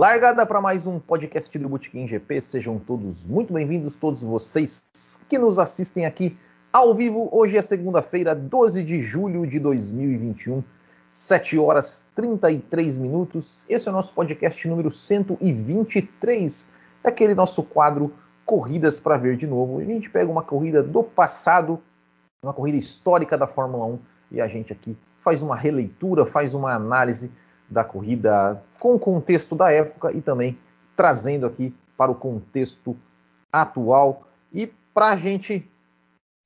Largada para mais um podcast do Botequim GP. Sejam todos muito bem-vindos, todos vocês que nos assistem aqui ao vivo. Hoje é segunda-feira, 12 de julho de 2021, 7 horas 33 minutos. Esse é o nosso podcast número 123, aquele nosso quadro Corridas para Ver de Novo. A gente pega uma corrida do passado, uma corrida histórica da Fórmula 1, e a gente aqui faz uma releitura, faz uma análise da corrida com o contexto da época e também trazendo aqui para o contexto atual. E para a gente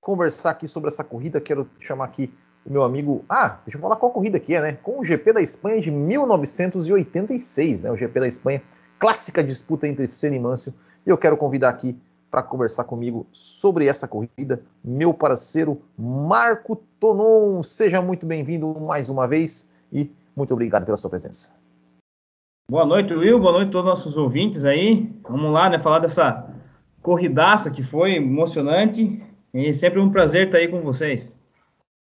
conversar aqui sobre essa corrida, quero chamar aqui o meu amigo. Ah, deixa eu falar qual corrida que é, né? Com o GP da Espanha de 1986, né? O GP da Espanha, clássica disputa entre Senna e Mansell. E eu quero convidar aqui para conversar comigo sobre essa corrida, meu parceiro Marco Tonon. Seja muito bem-vindo mais uma vez e muito obrigado pela sua presença. Boa noite, Will. Boa noite a todos os nossos ouvintes aí. Vamos lá, né? Falar dessa corridaça que foi emocionante. E sempre um prazer estar aí com vocês.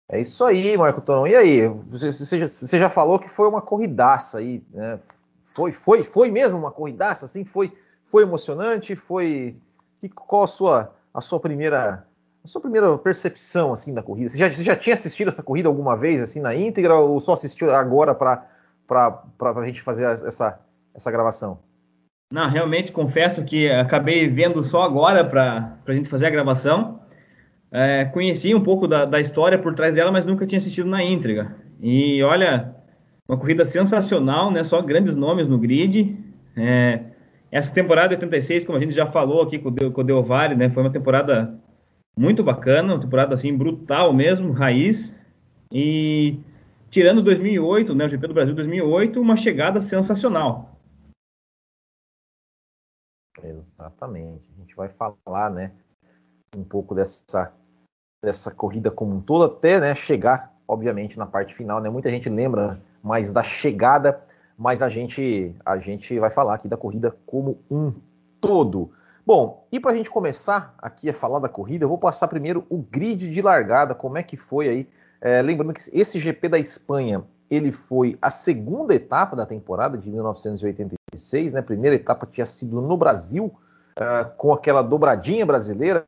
É isso aí, Marco Tonon. E aí? Você, já, você, já, falou que foi uma corridaça aí, né? Foi, foi, foi mesmo uma corridaça, assim? Foi, foi emocionante? Foi. Qual a sua, a sua primeira a sua primeira percepção assim da corrida? Você já, você já tinha assistido essa corrida alguma vez assim na íntegra ou só assistiu agora para a gente fazer essa, essa gravação? Não, realmente confesso que acabei vendo só agora para a gente fazer a gravação. É, conheci um pouco da, da, história por trás dela, mas nunca tinha assistido na íntegra. E olha, uma corrida sensacional, né? Só grandes nomes no grid. É, essa temporada 86, como a gente já falou aqui com o, Valle, né? Foi uma temporada muito bacana, uma temporada assim brutal mesmo, raiz. E tirando 2008, né, o GP do Brasil 2008, uma chegada sensacional. Exatamente. A gente vai falar, né, um pouco dessa dessa corrida como um todo até, né, chegar, obviamente, na parte final, né? Muita gente lembra mais da chegada, mas a gente a gente vai falar aqui da corrida como um todo. Bom, e para a gente começar aqui a falar da corrida, eu vou passar primeiro o grid de largada, como é que foi aí. É, lembrando que esse GP da Espanha, ele foi a segunda etapa da temporada de 1986, né? A primeira etapa tinha sido no Brasil, uh, com aquela dobradinha brasileira,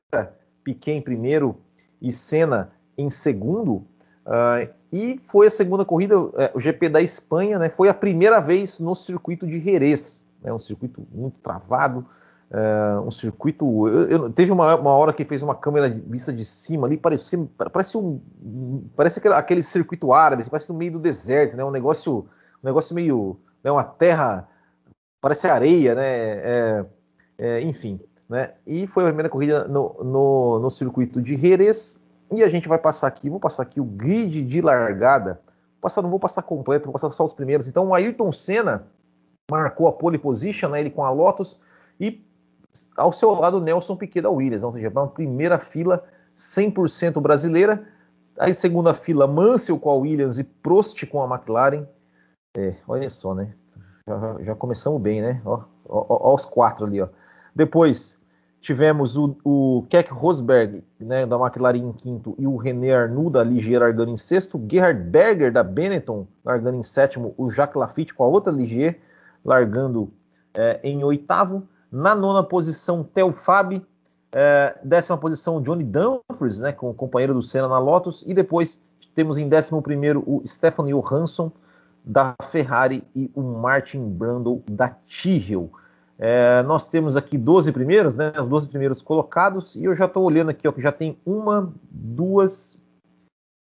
Piquet em primeiro e Senna em segundo. Uh, e foi a segunda corrida, uh, o GP da Espanha, né? Foi a primeira vez no circuito de Jerez, né? Um circuito muito travado, Uh, um circuito. Eu, eu, teve uma, uma, hora que fez uma câmera vista de cima ali, parecia, parece um, parece aquele, aquele circuito árabe, parece no meio do deserto, né? Um negócio, um negócio meio, né? Uma terra, parece areia, né? É, é, enfim, né? E foi a primeira corrida no, no, no, circuito de Jerez e a gente vai passar aqui, vou passar aqui o grid de largada. Passar, não vou passar completo, vou passar só os primeiros. Então, o Ayrton Senna marcou a pole position, né? Ele com a Lotus e ao seu lado Nelson Piquet da Williams, ou seja, uma primeira fila 100% brasileira, aí segunda fila Mansell com a Williams e Prost com a McLaren. É, olha só, né? Já, já começamos bem, né? Ó, ó, ó, os quatro ali, ó. Depois tivemos o, o Keck Rosberg, né, da McLaren em quinto, e o René Arnoux da Ligier largando em sexto, Gerhard Berger da Benetton largando em sétimo, o Jacques Lafitte com a outra Ligier largando é, em oitavo. Na nona posição, Theo Fabi. É, décima posição, Johnny Dumfries, né, com o companheiro do Senna na Lotus. E depois temos em décimo primeiro o Stefan Johansson da Ferrari e o Martin Brundle da Tyrrell. É, nós temos aqui 12 primeiros, né, os 12 primeiros colocados, e eu já estou olhando aqui, ó, que já tem uma, duas,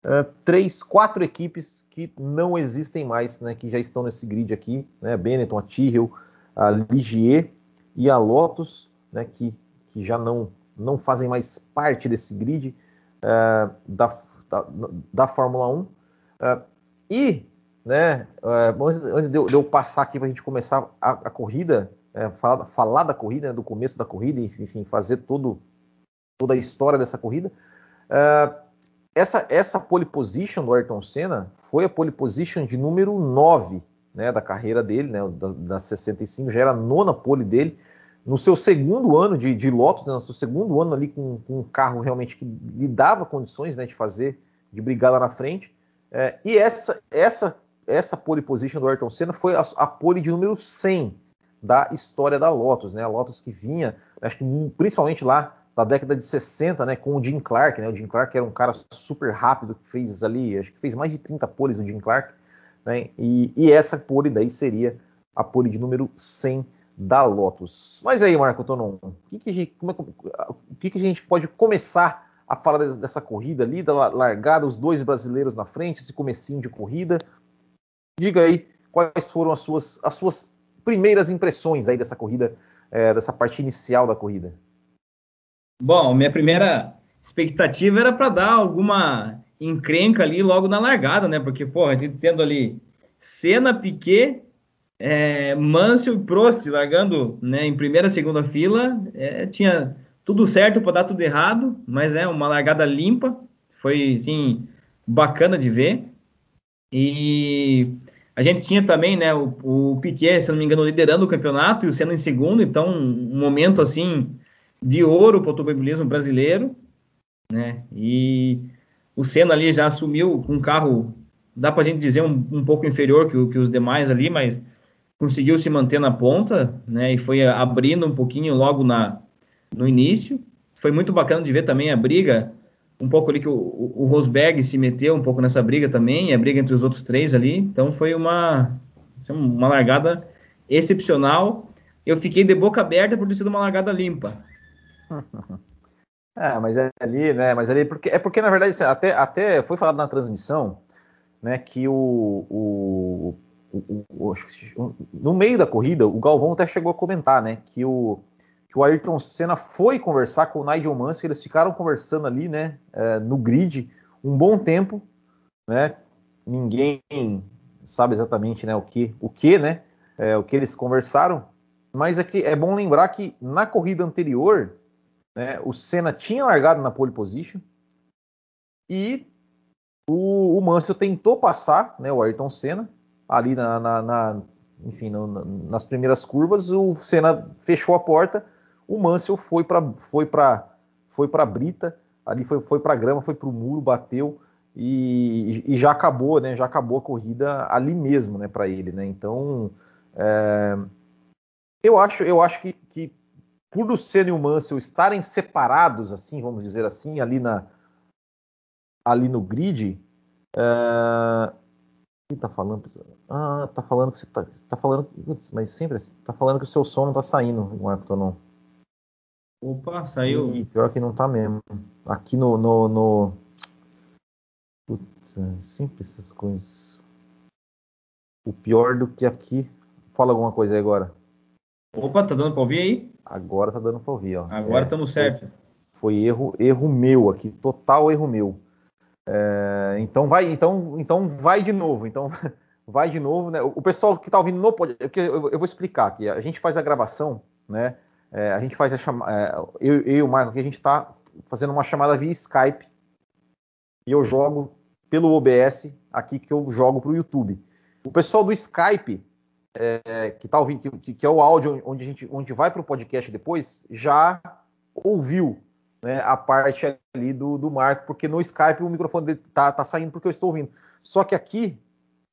uh, três, quatro equipes que não existem mais, né, que já estão nesse grid aqui, né, Benetton, a Tyrrell, a Ligier, e a Lotus, né, que, que já não, não fazem mais parte desse grid uh, da, da, da, Fórmula 1. Uh, é, e, né, uh, antes de eu, de eu, passar aqui para a gente começar a, a corrida, falar, falar, da corrida, né, do começo da corrida, enfim, fazer todo, toda a história dessa corrida, essa, essa pole position do Ayrton Senna foi a pole position de número 9 né, da carreira dele, né, da, da 65, já era a nona pole dele. No seu segundo ano de, de Lotus, né, no seu segundo ano ali com, com, um carro realmente que lhe dava condições né, de fazer, de brigar lá na frente. É, e essa, essa, essa pole position do Ayrton Senna foi a, a pole de número 100 da história da Lotus, né? A Lotus que vinha, acho que principalmente lá da década de 60, né, com o Jim Clark, né? O Jim Clark era um cara super rápido que fez ali, acho que fez mais de 30 poles o Jim Clark, né? E, e essa pole daí seria a pole de número 100 da Lotus. Mas aí, Marco Tonon, o que, que, a, gente, é, o que, que a gente pode começar a falar dessa corrida ali, da largada, os dois brasileiros na frente, esse comecinho de corrida? Diga aí quais foram as suas, as suas primeiras impressões aí dessa corrida, é, dessa parte inicial da corrida. Bom, minha primeira expectativa era para dar alguma encrenca ali logo na largada, né? Porque, pô, a gente tendo ali Senna, Piquet, é, Mansell e Prost largando né, em primeira, segunda fila, é, tinha tudo certo para dar tudo errado, mas é uma largada limpa, foi, sim, bacana de ver. E a gente tinha também, né, o, o Piquet, se não me engano, liderando o campeonato e o Senna em segundo, então um momento, assim, de ouro para o automobilismo brasileiro, né? E o Senna ali já assumiu um carro, dá para a gente dizer, um, um pouco inferior que, que, os demais ali, mas conseguiu se manter na ponta, né? E foi abrindo um pouquinho logo na, no início. Foi muito bacana de ver também a briga, um pouco ali que o, o, Rosberg se meteu um pouco nessa briga também, a briga entre os outros três ali. Então foi uma, uma largada excepcional. Eu fiquei de boca aberta por ter sido uma largada limpa. É, mas é ali, né? Mas ali porque é porque na verdade assim, até, até foi falado na transmissão, né, que o, o, o, o, no meio da corrida o Galvão até chegou a comentar, né, que o que o Ayrton Senna foi conversar com o Nigel Mansell, eles ficaram conversando ali, né, é, no grid um bom tempo, né? Ninguém sabe exatamente, né, o que, o que, né, é, o que eles conversaram, mas é que é bom lembrar que na corrida anterior né? O Senna tinha largado na pole position e o, o Mansell tentou passar né, o Ayrton Senna ali na, na, na enfim, no, nas primeiras curvas. O Senna fechou a porta, o Mansell foi para foi para foi para brita, ali foi, foi para grama, foi para o muro, bateu e, e, já acabou, né? Já acabou a corrida ali mesmo, né? Para ele, né? Então, é, eu acho eu acho que, que por Luciano e o Mansell estarem separados, assim, vamos dizer assim, ali na ali no grid, uh, quem tá falando? Ah, tá falando que você tá, tá falando, mas sempre assim, tá falando que o seu som não tá saindo, Marco Tonon. Opa, saiu. E pior que não tá mesmo. Aqui no, no, no... Putz, é sempre essas coisas. O pior do que aqui. Fala alguma coisa aí agora. Opa, tá dando pra ouvir aí? Agora tá dando para ouvir, ó. Agora estamos é, certo. Foi, erro, erro meu aqui, total erro meu. É, então vai, então, então vai de novo. Então vai de novo, né? O pessoal que está ouvindo no podcast, eu, eu, vou explicar aqui. A gente faz a gravação, né? É, a gente faz a chamada, é, eu, eu e o Marco aqui, a gente está fazendo uma chamada via Skype e eu jogo pelo OBS aqui que eu jogo para o YouTube. O pessoal do Skype é, que tá ouvindo, que, que, é o áudio onde a gente onde vai para o podcast depois, já ouviu né, a parte ali do, do Marco, porque no Skype o microfone dele tá, tá saindo porque eu estou ouvindo. Só que aqui,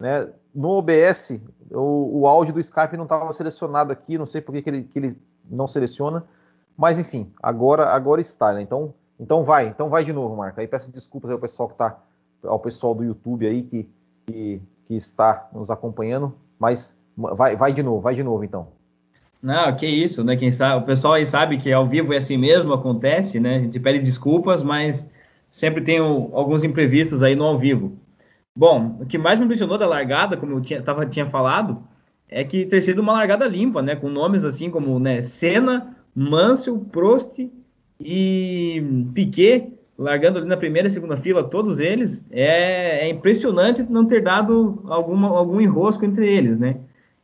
né, no OBS, o, o áudio do Skype não estava selecionado aqui, não sei por que, que, ele, que ele não seleciona, mas enfim, agora agora está, né? Então, então vai, então vai de novo, Marco. Aí peço desculpas ao pessoal que tá, ao pessoal do YouTube aí que, que, que está nos acompanhando, mas Vai, vai de novo, vai de novo então. Não, que isso, né? Quem sabe, o pessoal aí sabe que ao vivo é assim mesmo, acontece, né? A gente pede desculpas, mas sempre tem o, alguns imprevistos aí no ao vivo. Bom, o que mais me impressionou da largada, como eu tinha, tava, tinha falado, é que ter sido uma largada limpa, né? Com nomes assim como né, Senna, Mansell, Prost e Piquet, largando ali na primeira e segunda fila, todos eles. É, é impressionante não ter dado alguma, algum enrosco entre eles, né?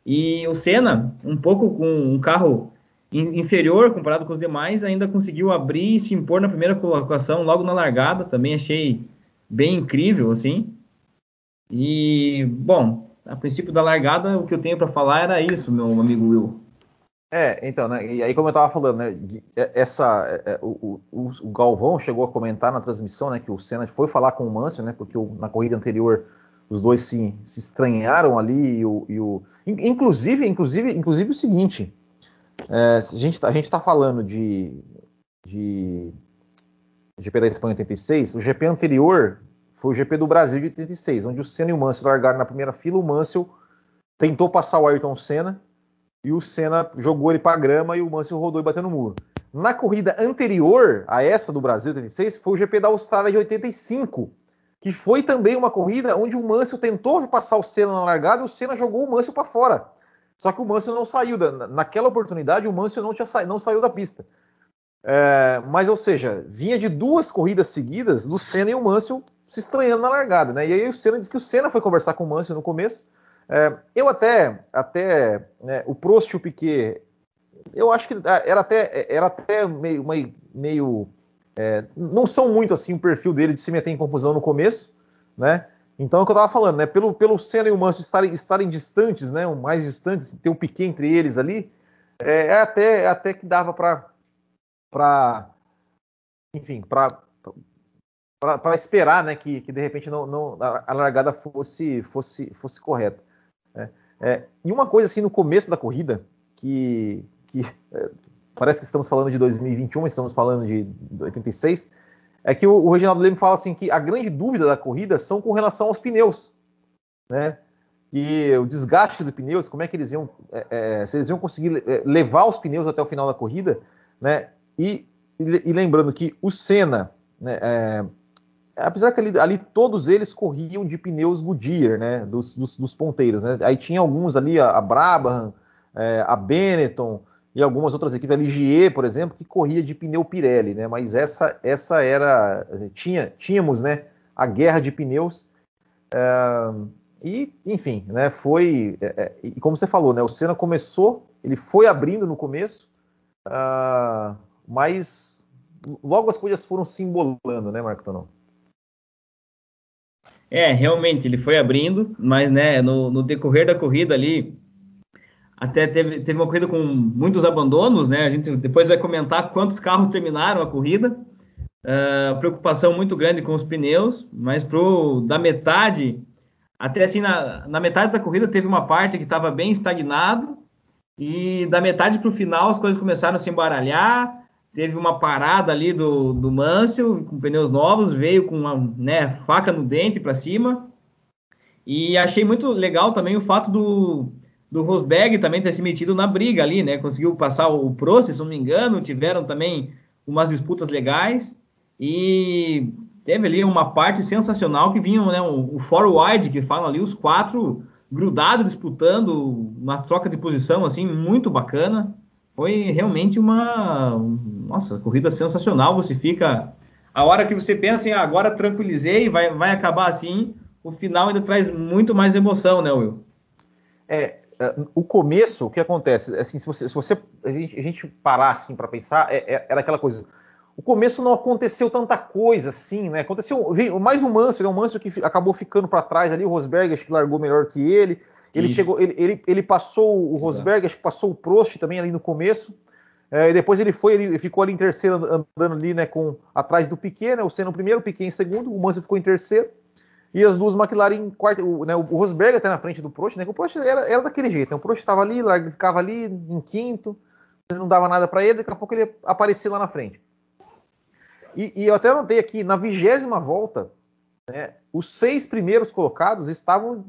E o Senna, um pouco com um carro inferior comparado com os demais, ainda conseguiu abrir e se impor na primeira colocação logo na largada. Também achei bem incrível, assim. E, bom, a princípio da largada, o que eu tenho para falar era isso, meu amigo Will. É, então, né? E aí, como eu estava falando, né? Essa, é, é, o, o, o, Galvão chegou a comentar na transmissão, né? Que o Senna foi falar com o Mansell, né? Porque o, na corrida anterior os dois se, se estranharam ali e o, e o inclusive, inclusive, inclusive o seguinte, é, a gente tá, a gente está falando de, de GP da Espanha 86, o GP anterior foi o GP do Brasil de 86, onde o Senna e o Mansell largaram na primeira fila, o Mansell tentou passar o Ayrton Senna e o Senna jogou ele para a grama e o Mansell rodou e bateu no muro. Na corrida anterior a essa do Brasil 86 foi o GP da Austrália de 85, que foi também uma corrida onde o Mansell tentou passar o Senna na largada e o Senna jogou o Mansell para fora. Só que o Mansell não saiu. Da, naquela oportunidade, o Mansell não, tinha sa, não saiu da pista. É, mas, ou seja, vinha de duas corridas seguidas do Senna e o Mansell se estranhando na largada. Né? E aí o Senna disse que o Senna foi conversar com o Mansell no começo. É, eu até, até né, o Prost e o Piquet, eu acho que era até, era até meio, meio, meio é, não são muito assim o perfil dele de se meter em confusão no começo, né? Então é o que eu estava falando, né? Pelo, pelo Senna e o Mansell estarem, estarem distantes, né? Mais distantes, ter um piquet entre eles ali, é, é até, é até que dava para, para, enfim, para para esperar, né? Que, que de repente não, não, a largada fosse fosse fosse correta. Né? É, e uma coisa assim no começo da corrida que, que parece que estamos falando de 2021, estamos falando de 86, é que o, o Reginaldo Leme fala assim que a grande dúvida da corrida são com relação aos pneus, né? Que o desgaste dos pneus, como é que eles iam, é, é, se eles iam conseguir é, levar os pneus até o final da corrida, né? E, e, lembrando que o Senna, né, é, apesar que ali, ali, todos eles corriam de pneus Goodyear, né? Dos, dos, dos ponteiros, né? Aí tinha alguns ali, a, a Brabham, é, a Benetton, e algumas outras equipes, a Ligier, por exemplo, que corria de pneu Pirelli, né? Mas essa, essa era, tinha, tínhamos, né? A guerra de pneus e, enfim, né? Foi é, e como você falou, né? O Senna começou, ele foi abrindo no começo, mas logo as coisas foram se embolando, né, Marco Tonon? É, realmente, ele foi abrindo, mas né, no, no decorrer da corrida ali, até teve, teve uma corrida com muitos abandonos, né? A gente depois vai comentar quantos carros terminaram a corrida. Uh, preocupação muito grande com os pneus, mas pro, da metade, até assim, na, na metade da corrida teve uma parte que estava bem estagnado, e da metade para o final as coisas começaram a se embaralhar. Teve uma parada ali do, do Mansell com pneus novos, veio com uma né, faca no dente para cima. E achei muito legal também o fato do, do Rosberg também ter se metido na briga ali, né? Conseguiu passar o Prost, se não me engano, tiveram também umas disputas legais e teve ali uma parte sensacional que vinham, né? O, o four wide que falam ali, os quatro grudados disputando uma troca de posição assim muito bacana. Foi realmente uma nossa corrida sensacional. Você fica a hora que você pensa em ah, agora tranquilizei, vai vai acabar assim, o final ainda traz muito mais emoção, né, Will? É, o começo, o que acontece? Assim, se você, se você a, gente, a gente parar assim para pensar, é, é, era aquela coisa. O começo não aconteceu tanta coisa assim, né? Aconteceu mais o Mansell, né? o Mansell que acabou ficando para trás ali, o Rosberg acho que largou melhor que ele. Ele Isso. chegou, ele, ele, ele, passou o Rosberg, acho que passou o Prost também ali no começo. É, e depois ele foi, ele ficou ali em terceiro andando ali, né, com atrás do Piquet, né? O Senna no primeiro, o Piquet em segundo, o Mansell ficou em terceiro e as duas McLaren em quarto, o, né, o Rosberg até na frente do Prost, né, o Prost era, era daquele jeito, né, o Prost estava ali, ficava ali em quinto, não dava nada para ele, daqui a pouco ele aparecia lá na frente. E, e eu até anotei aqui, na vigésima volta, né, os seis primeiros colocados estavam,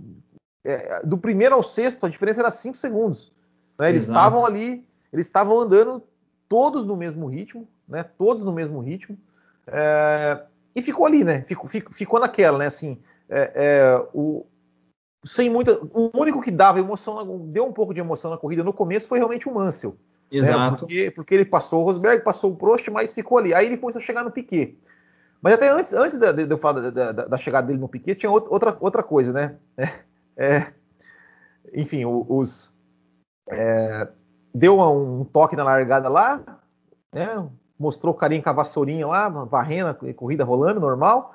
é, do primeiro ao sexto, a diferença era cinco segundos. Né, eles Exato. estavam ali, eles estavam andando todos no mesmo ritmo, né, todos no mesmo ritmo, é, e ficou ali, né, ficou, ficou, ficou naquela, né, assim, é, é, o, sem muita, o único que dava emoção, deu um pouco de emoção na corrida no começo foi realmente o Mansell. Né? Exato. Né? Porque, porque, ele passou o Rosberg, passou o Prost, mas ficou ali. Aí ele começou a chegar no Piquet. Mas até antes, antes de, de eu falar da, da, da, chegada dele no Piquet, tinha outra, outra coisa, né? É, é enfim, os, é, deu um toque na largada lá, né? Mostrou o carinho com a vassourinha lá, varrendo, corrida rolando, normal.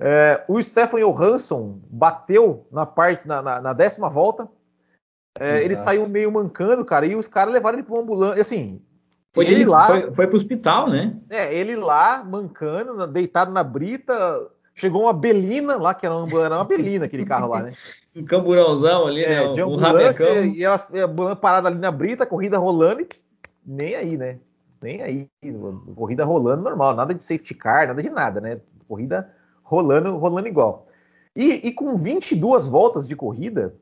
É, o Stefan Johansson bateu na parte na, na, na décima volta. É, ele saiu meio mancando, cara, e os caras levaram ele para uma ambulância. Assim, foi ele, lá. Foi, foi para o hospital, né? É, ele lá, mancando, deitado na brita, chegou uma Belina lá, que era uma, era uma Belina aquele carro lá, né? um camburãozão ali, é, né? De ambulância, um e ela a parada ali na brita, corrida rolando e nem aí, né? Nem aí. Corrida rolando normal, nada de safety car, nada de nada, né? Corrida rolando, rolando igual. E, e com 22 voltas de corrida,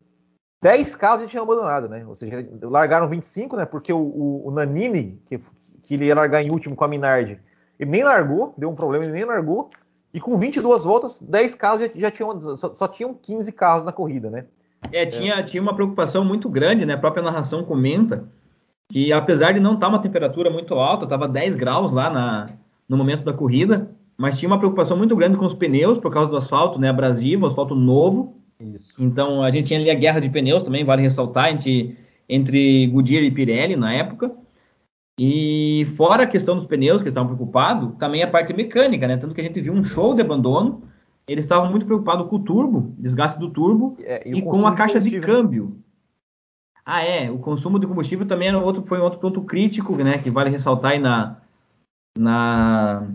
10 carros já tinham abandonado, né? Ou seja, largaram 25, né? Porque o, o, o Nanini, que, que ele ia largar em último com a Minardi, ele nem largou, deu um problema, ele nem largou. E com 22 voltas, 10 carros já, já tinham, só, só, tinham 15 carros na corrida, né? É, tinha, é. tinha uma preocupação muito grande, né? A própria narração comenta que apesar de não estar tá uma temperatura muito alta, estava 10 graus lá na, no momento da corrida, mas tinha uma preocupação muito grande com os pneus por causa do asfalto, né? Abrasivo, asfalto novo. Isso. Então a gente tinha ali a guerra de pneus também, vale ressaltar, entre, entre Goodyear e Pirelli na época. E fora a questão dos pneus, que estavam preocupados, também a parte mecânica, né? Tanto que a gente viu um show de abandono. Eles estavam muito preocupados com o turbo, desgaste do turbo, é, e, e com a caixa de, de câmbio. Ah, é. O consumo de combustível também era outro, foi um outro ponto crítico, né? Que vale ressaltar aí na, na,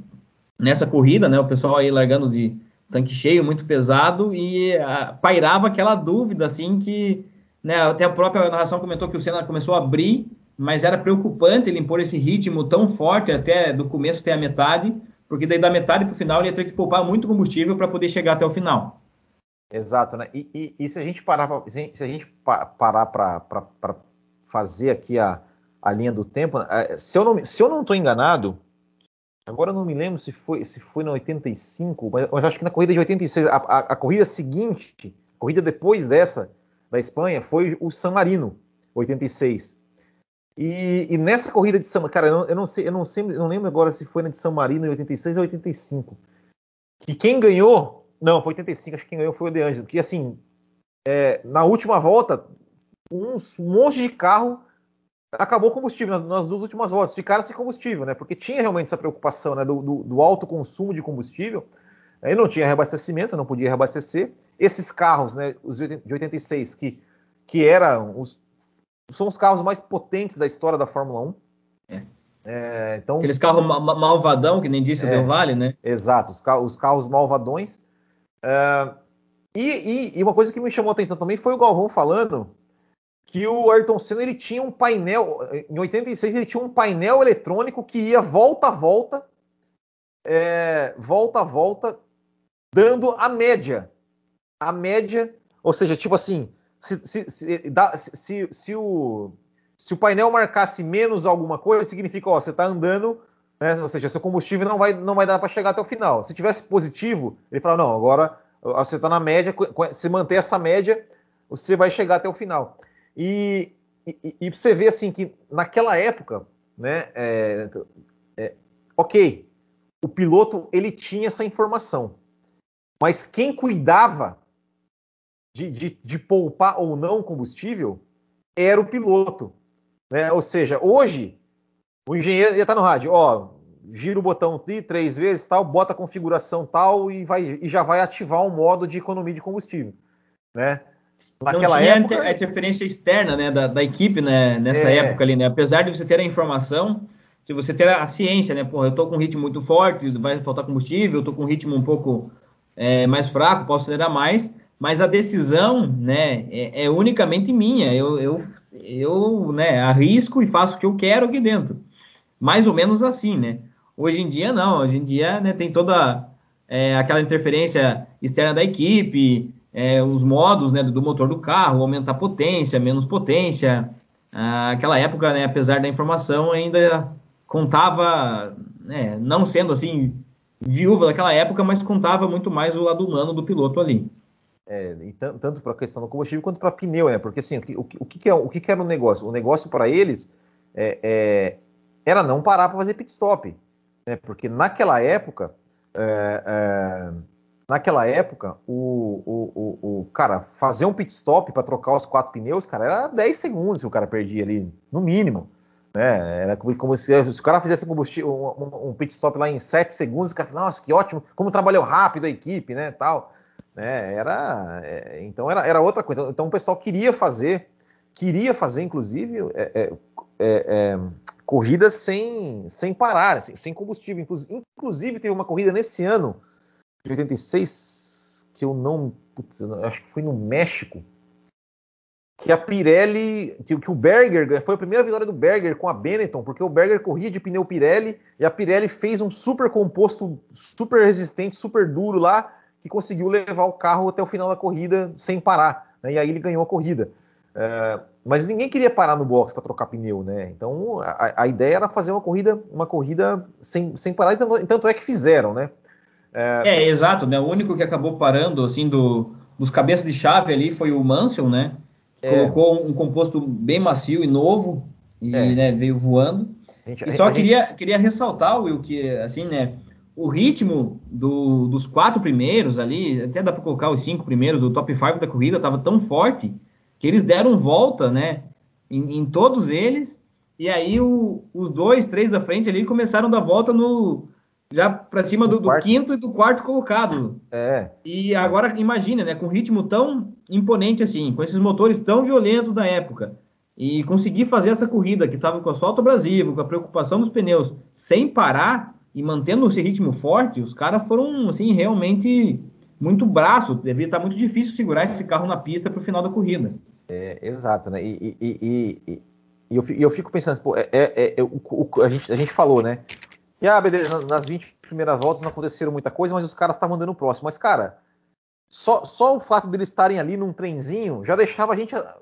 nessa corrida, né? O pessoal aí largando de tanque cheio, muito pesado, e a, ah, pairava aquela dúvida, assim, que né, até a própria narração comentou que o Senna começou a abrir mas era preocupante ele impor esse ritmo tão forte até do começo até a metade, porque daí da metade para o final ele ia ter que poupar muito combustível para poder chegar até o final. Exato, né? E, e, e se a gente parar pra, se a gente parar para fazer aqui a, a linha do tempo, é, se eu não se eu não estou enganado, agora eu não me lembro se foi se foi na 85, mas, mas acho que na corrida de 86, a, a, a corrida seguinte, a corrida depois dessa da Espanha foi o San Marino, 86. E, e, nessa corrida de São cara, eu não, eu não sei, eu não sei, não lembro agora se foi na de São Marino em 86 ou 85. E quem ganhou, não, foi 85, acho que quem ganhou foi o De Angelo, porque assim, é, na última volta, um monte de carro acabou o combustível nas, nas, duas últimas voltas, ficaram sem combustível, né? Porque tinha realmente essa preocupação né, do, do, do alto consumo de combustível. Aí não tinha reabastecimento, não podia reabastecer. Esses carros, né, os de 86, que, que eram os, são os carros mais potentes da história da Fórmula 1. É. É, então, Aqueles carros malvadão, que nem disse o é, Del Valle, né? Exato, os, carros, os carros malvadões. É, e, e, e, uma coisa que me chamou a atenção também foi o Galvão falando que o Ayrton Senna ele tinha um painel, em 86 ele tinha um painel eletrônico que ia volta a volta, é, volta a volta, dando a média. A média, ou seja, tipo assim, se, se, se, se, o, se o painel marcasse menos alguma coisa, significa, ó, você está andando, né, ou seja, seu combustível não vai, não vai dar para chegar até o final. Se tivesse positivo, ele fala, não, agora você está na média, se manter essa média, você vai chegar até o final. E, e, e você vê assim que naquela época, né, é, é, ok, o piloto ele tinha essa informação, mas quem cuidava de, de, de poupar ou não combustível era o piloto. Né? Ou seja, hoje o engenheiro ia estar no rádio, ó, gira o botão três vezes, tal, bota a configuração tal e, vai, e já vai ativar um modo de economia de combustível, né? Naquela Não tinha época a interferência externa, né, da, da equipe, né, nessa é... época ali, né? Apesar de você ter a informação, de você ter a ciência, né? Pô, eu tô com um ritmo muito forte, vai faltar combustível, eu tô com um ritmo um pouco é, mais fraco, posso acelerar mais, mas a decisão, né, é, é unicamente minha. Eu, eu, eu, né, arrisco e faço o que eu quero aqui dentro. Mais ou menos assim, né? Hoje em dia não. Hoje em dia, né, tem toda é, aquela interferência externa da equipe, é, os modos, né, do motor do carro, aumentar potência, menos potência. Ah, aquela época, né, apesar da informação, ainda contava, né, não sendo assim viúva daquela época, mas contava muito mais o lado humano do piloto ali. É, tanto para a questão do combustível quanto para pneu, né? Porque assim, o que, o, o que, é, o que, era o negócio? O negócio para eles é, é, era não parar para fazer pit stop, né? Porque naquela época, é, é, naquela época, o, o, o, cara fazer um pit stop para trocar os quatro pneus, cara, era 10 segundos que o cara perdia ali, no mínimo. Né? Era como, como se, se, o cara fizesse combustível, um, um, pit stop lá em 7 segundos, o cara fala, nossa, que ótimo, como trabalhou rápido a equipe, né? Tal. Né? Era, é, então era, era outra coisa. Então o pessoal queria fazer, queria fazer, inclusive, é, é, é, é corridas sem, sem parar, assim, sem combustível. Inclusive, teve uma corrida nesse ano de 86, que eu não. Putz, eu acho que foi no México. Que a Pirelli. Que, que, o Berger. Foi a primeira vitória do Berger com a Benetton, porque o Berger corria de pneu Pirelli e a Pirelli fez um super composto, super resistente, super duro lá, que conseguiu levar o carro até o final da corrida sem parar. Né, e aí ele ganhou a corrida. É, mas ninguém queria parar no box para trocar pneu, né? Então a, a, ideia era fazer uma corrida, uma corrida sem, sem parar, e tanto, tanto é que fizeram, né? É... é, exato, né? O único que acabou parando, assim, do, dos cabeças de chave ali foi o Mansell, né? É. Colocou um, um, composto bem macio e novo e é. né, veio voando. Gente, e só queria, gente... queria ressaltar, Will, que assim, né? O ritmo do, dos quatro primeiros ali, até dá para colocar os cinco primeiros do top 5 da corrida, estava tão forte que eles deram volta, né? Em, em todos eles. E aí o, os dois, três da frente ali começaram a dar volta no, já para cima do, do, quinto e do quarto colocado. É. E agora imagina, né, com ritmo tão imponente assim, com esses motores tão violentos da época, e conseguir fazer essa corrida que estava com asfalto abrasivo, com a preocupação dos pneus, sem parar e mantendo esse ritmo forte, os caras foram assim realmente muito braço, devia estar muito difícil segurar esse carro na pista para o final da corrida. É, exato, né? E, e, e, e eu, eu, fico pensando, pô, é, é, é o, o, a, gente, a gente falou, né? E ah, beleza, nas 20 primeiras voltas não aconteceram muita coisa, mas os caras estavam andando próximo. Mas, cara, só, só o fato deles estarem ali num trenzinho já deixava a gente ah,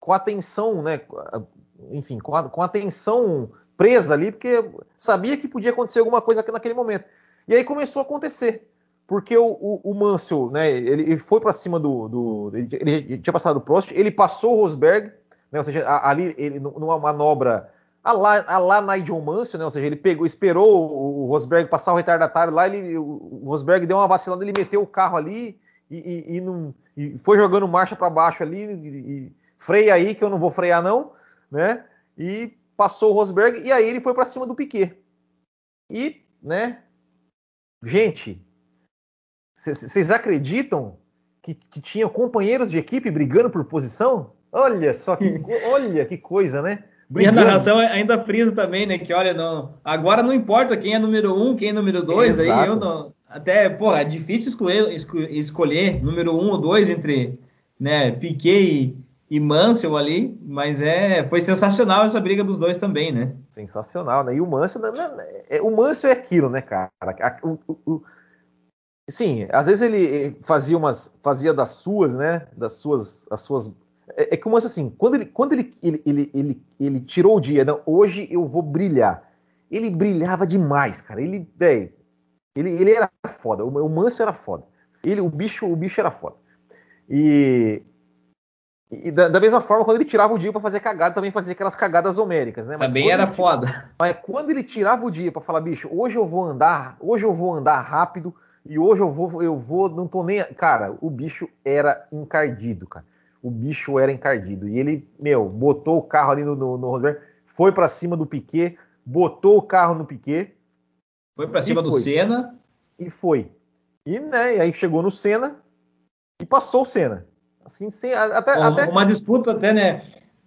com atenção, né? Enfim, com, a, com atenção presa ali, porque sabia que podia acontecer alguma coisa naquele momento. E aí começou a acontecer. Porque o, o, o Mansell, né, ele, ele foi para cima do. do ele, ele, tinha passado o Prost, ele passou o Rosberg, né, ou seja, ali ele, numa manobra a lá, a lá Nigel Mansell, né? Ou seja, ele pegou, esperou o, Rosberg passar o retardatário lá, ele, o Rosberg deu uma vacilada, ele meteu o carro ali e, e, e, não, e foi jogando marcha para baixo ali, e, freia aí que eu não vou frear não, né? E passou o Rosberg e aí ele foi para cima do Piquet. E, né? Gente, vocês acreditam que, que tinha companheiros de equipe brigando por posição? Olha só que, olha que coisa, né? Brigando. E a narração ainda frisa também, né? Que olha, não, agora não importa quem é número um, quem é número dois, Exato. aí eu não. Até, porra, é difícil escolher, escolher número um ou dois entre né, Piquet e, e Mansell ali, mas é, foi sensacional essa briga dos dois também, né? Sensacional, né? E o Mansell, né, né é, o Mansell é aquilo, né, cara? O, o, sim, às vezes ele fazia umas, fazia das suas, né? Das suas, as suas é, é como assim, quando ele, quando ele, ele, ele, ele, ele tirou o dia, não, hoje eu vou brilhar. Ele brilhava demais, cara. Ele, velho, ele, ele era foda. O, o Manso era foda. Ele, o bicho, o bicho era foda. E, e da, da, mesma forma, quando ele tirava o dia para fazer cagada, também fazia aquelas cagadas homéricas, né? Mas também era ele, foda. Mas quando ele tirava o dia para falar, bicho, hoje eu vou andar, hoje eu vou andar rápido e hoje eu vou, eu vou, não tô nem, cara, o bicho era encardido, cara o bicho era encardido. E ele, meu, botou o carro ali no, no, no Rosberg, foi para cima do Piquet, botou o carro no Piquet. Foi para cima do Senna. E foi. E, né, e aí chegou no Senna e passou o Senna. Assim, sem, até, uma, até... uma disputa até, né?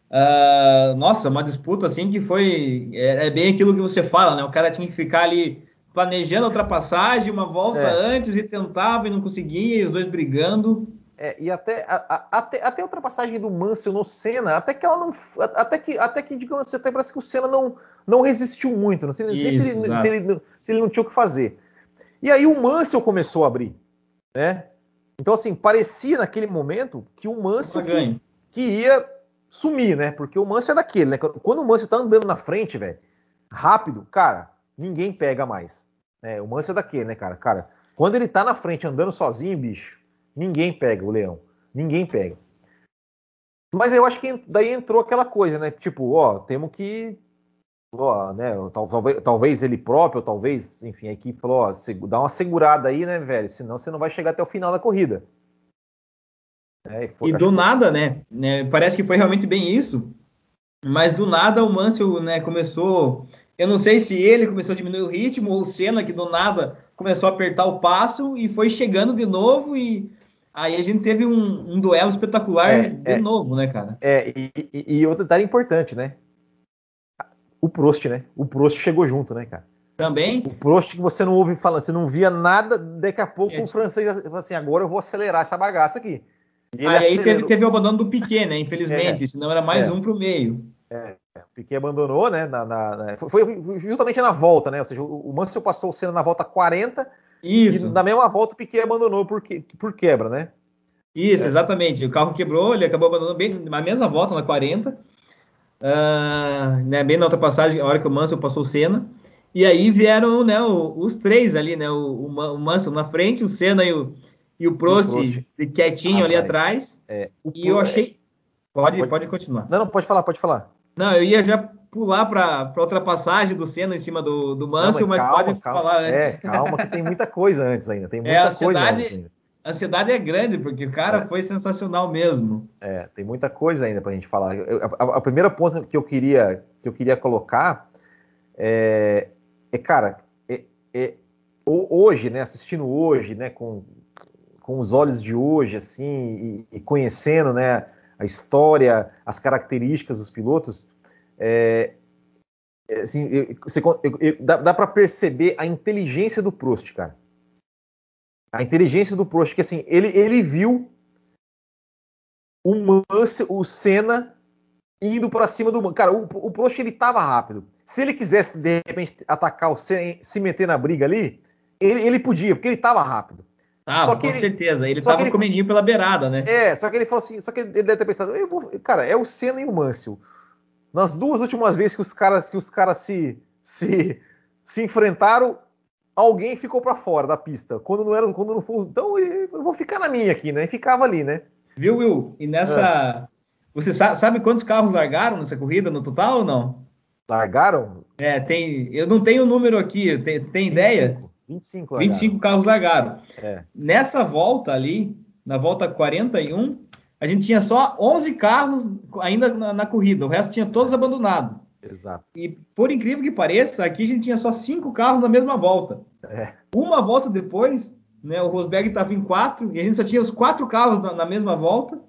Uh, nossa, uma disputa assim que foi. É, é, bem aquilo que você fala, né? O cara tinha que ficar ali planejando a ultrapassagem, uma volta é. antes e tentava e não conseguia, e os dois brigando. É, e até, a, a, até, até a ultrapassagem do Mansell no Senna, até que ela não. Até que, até que digamos assim, até parece que o Senna não, não resistiu muito. Não sei, Isso, se, ele, se, ele, se, ele, não tinha o que fazer. E aí o Mansell começou a abrir. Né? Então, assim, parecia naquele momento que o Mansell que, que, ia sumir, né? Porque o Mansell é daquele, né? Quando o Mansell tá andando na frente, velho, rápido, cara, ninguém pega mais. Né? O Mansell é daquele, né, cara? Cara, quando ele tá na frente andando sozinho, bicho Ninguém pega o leão. Ninguém pega. Mas eu acho que daí entrou aquela coisa, né? Tipo, ó, temos que. Ó, né? Talvez, talvez ele próprio, talvez, enfim, a equipe falou, ó, dá uma segurada aí, né, velho? Senão você não vai chegar até o final da corrida. É, e, foi, e do que... nada, né, né? Parece que foi realmente bem isso. Mas do nada o Mansell, né, começou. Eu não sei se ele começou a diminuir o ritmo ou o Senna que do nada começou a apertar o passo e foi chegando de novo e Aí a gente teve um, um duelo espetacular é, de é, novo, né, cara? É, e, e, e outro detalhe importante, né? O Prost, né? O Prost chegou junto, né, cara? Também. O Prost que você não ouve falando, você não via nada, daqui a pouco é, o francês assim, agora eu vou acelerar essa bagaça aqui. E aí, aí teve, teve, o abandono do Piquet, né? Infelizmente, é, senão era mais é. um para o meio. É, o Piquet abandonou, né? Na, na, na, foi, foi, justamente na volta, né? Ou seja, o, o Mansell passou o Senna na volta 40 Isso. e na mesma volta o Piquet abandonou por, por quebra, né? Isso, é. exatamente. O carro quebrou, ele acabou abandonando bem na mesma volta, na 40. Uh, ah, né, bem na ultrapassagem, a hora que o Mansell passou o Senna. E aí vieram né, os três ali, né? O, o Mansell na frente, o Senna e o, e o Prost, o Prost quietinho atrás. ali atrás. É, e eu achei. Pode, pode, pode continuar. Não, não, pode falar, pode falar. Não, eu ia já pular para outra passagem do Senna em cima do, do Mansell, mas, calma, pode calma. falar antes. É, calma, que tem muita coisa antes ainda. Tem muita é, coisa antes ainda. A ansiedade é grande, porque o cara é. foi sensacional mesmo. É, tem muita coisa ainda para a gente falar. Eu, a, a, primeira ponto que eu queria, que eu queria colocar é, é cara, é, é, hoje, né, assistindo hoje, né, com, com os olhos de hoje, assim, e, e conhecendo, né, a história, as características dos pilotos, é, é assim, eu, você, eu, dá, dá para perceber a inteligência do Prost, cara. A inteligência do Prost, que assim, ele, ele viu o Mansell, o Senna indo para cima do cara, o, o Prost ele tava rápido. Se ele quisesse de repente atacar o Senna, se meter na briga ali, ele, ele podia, porque ele tava rápido. Ah, só que com ele, certeza. Ele tava ele, comendinho pela beirada, né? É, só que ele falou assim, só que ele deve ter pensado, vou, cara, é o Senna e o Mansell. Nas duas últimas vezes que os caras que os caras se se, se enfrentaram, alguém ficou para fora da pista. Quando não era, quando não foi, então eu vou ficar na minha aqui, né? E ficava ali, né? Viu, Will? E nessa, é. você sabe, sabe, quantos carros largaram nessa corrida no total ou não? Largaram? É, tem. Eu não tenho o número aqui. Tem, tem 25, ideia? 25 largaram. 25 carros largaram. É. Nessa volta ali, na volta 41, a gente tinha só 11 carros ainda na, na corrida. O resto tinha todos abandonados. Exato. E por incrível que pareça, aqui a gente tinha só cinco carros na mesma volta. É. Uma volta depois, né, o Rosberg estava em quatro e a gente só tinha os quatro carros na, na mesma volta.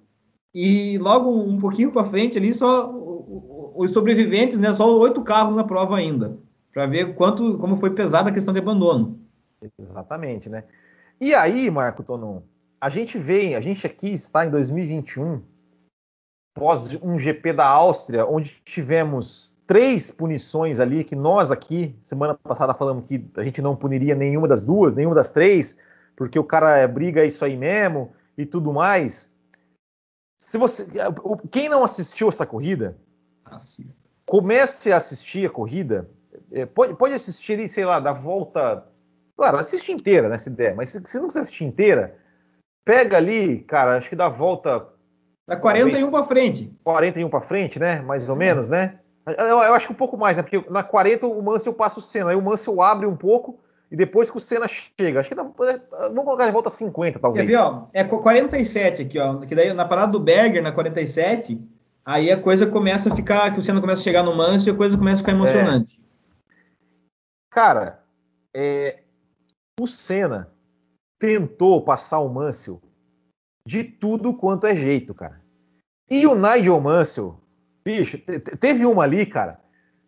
E logo um pouquinho para frente ali só os sobreviventes, né, só oito carros na prova ainda, para ver quanto como foi pesada a questão de abandono. Exatamente, né? E aí, Marco Tonon, a gente vem, a gente aqui está em 2021 pós um GP da Áustria, onde tivemos três punições ali, que nós aqui, semana passada, falamos que a gente não puniria nenhuma das duas, nenhuma das três, porque o cara é, briga isso aí mesmo e tudo mais. Se você, quem não assistiu essa corrida, comece a assistir a corrida. É, pode, pode assistir, sei lá, da volta. Claro, assiste inteira, né, se der, mas se, se não quiser assistir inteira, pega ali, cara, acho que da volta da 41 para frente. 41 para frente, né? Mais ou menos, né? Eu, eu, acho que um pouco mais, né? Porque na 40 o Mansell passa o Senna, aí o Mansell abre um pouco e depois que o Senna chega. Acho que dá, vamos colocar de volta 50, talvez. Quer ver, ó? É 47 aqui, ó. Que daí na parada do Berger, na 47, aí a coisa começa a ficar, que o Senna começa a chegar no Mansell e a coisa começa a ficar emocionante. É. Cara, é, o Senna tentou passar o Mansell de tudo quanto é jeito, cara. E o Nigel Mansell, bicho, teve uma ali, cara.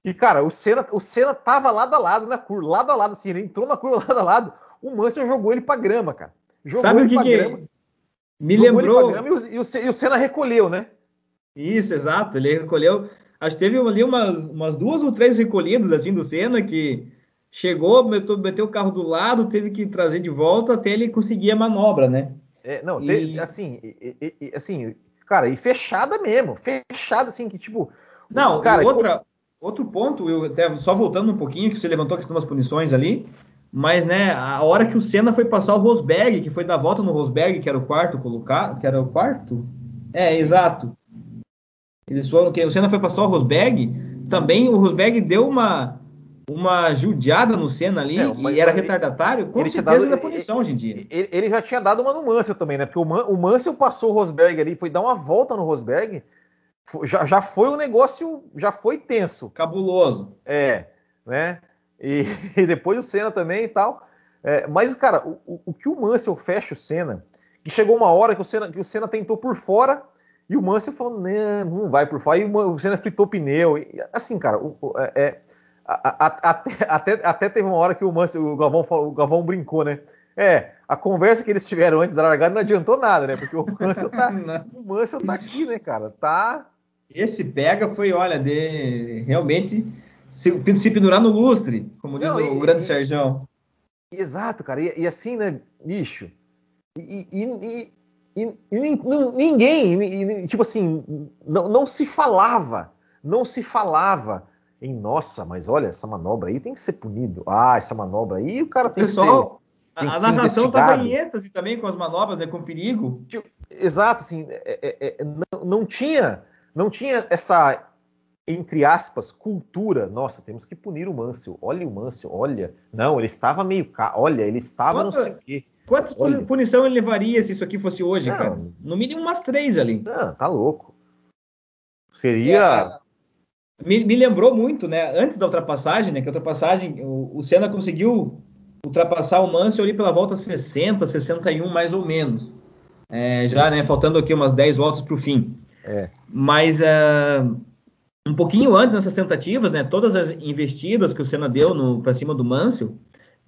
E, cara, o Senna, o Senna tava lado a lado na curva, lado a lado, assim, ele entrou na curva lado a lado. O Mansell jogou ele pra grama, cara. Jogou Sabe ele o que pra que grama. Me lembrou. Grama, e, o, e, o, e, o, Senna recolheu, né? Isso, exato. Ele recolheu. Acho que teve ali umas, umas duas ou três recolhidas, assim, do Senna, que chegou, meteu, meteu o carro do lado, teve que trazer de volta até ele conseguir a manobra, né? É, não, e... assim, e, e, assim, cara, e fechada mesmo, fechada assim que tipo. Não, cara, outra, outro ponto, eu até só voltando um pouquinho que você levantou a questão das punições ali, mas né, a hora que o Senna foi passar o Rosberg, que foi dar volta no Rosberg, que era o quarto colocado, que era o quarto, é exato. Eles foram que o Senna foi passar o Rosberg, também o Rosberg deu uma uma judiada no Senna ali é, e era retardatário, com certeza dado, da punição hoje em dia. Ele, ele, já tinha dado uma no Mansell também, né? Porque o, Man, o Mansell passou o Rosberg ali, foi dar uma volta no Rosberg, já, já foi um negócio, já foi tenso. Cabuloso. É, né? E, e depois o Senna também e tal. É, mas, cara, o, o, que o Mansell fecha o Senna, que chegou uma hora que o Senna, que o Senna tentou por fora e o Mansell falou, não, não vai por fora. Aí o Senna fritou pneu. E, assim, cara, o, é, é até, até, até teve uma hora que o, Mancio, o, Galvão, o Galvão brincou, né? É, a conversa que eles tiveram antes da largada não adiantou nada, né? Porque o Mansell tá, o Mansell tá aqui, né, cara? Tá. Esse pega foi, olha, de realmente se, se pendurar no lustre, como diz não, o e, grande e, Sérgio. Exato, cara. E, e, assim, né, bicho? E, e, ninguém, tipo assim, não, não se falava, não se falava em nossa, mas olha, essa manobra aí tem que ser punido. Ah, essa manobra aí o cara tem Pessoal, que ser a, a narração estava em êxtase também com as manobras, né, com perigo. Exato, assim, é, é, é, não, não, tinha, não tinha essa, entre aspas, cultura. Nossa, temos que punir o Mansell. Olha o Mansell, olha. Não, ele estava meio. Ca... Olha, ele estava Quanta, não sei o quê. Quantas olha. punição ele levaria se isso aqui fosse hoje, não, cara? No mínimo umas três ali. Não, tá louco. Seria. Me, me, lembrou muito, né? Antes da ultrapassagem, né? Que a ultrapassagem, o, o Senna conseguiu ultrapassar o Mansell ali pela volta 60, 61 mais ou menos. É, já, né, faltando aqui umas 10 voltas para o fim. É. Mas uh, um pouquinho antes dessas tentativas, né, todas as investidas que o Senna deu para cima do Mansell,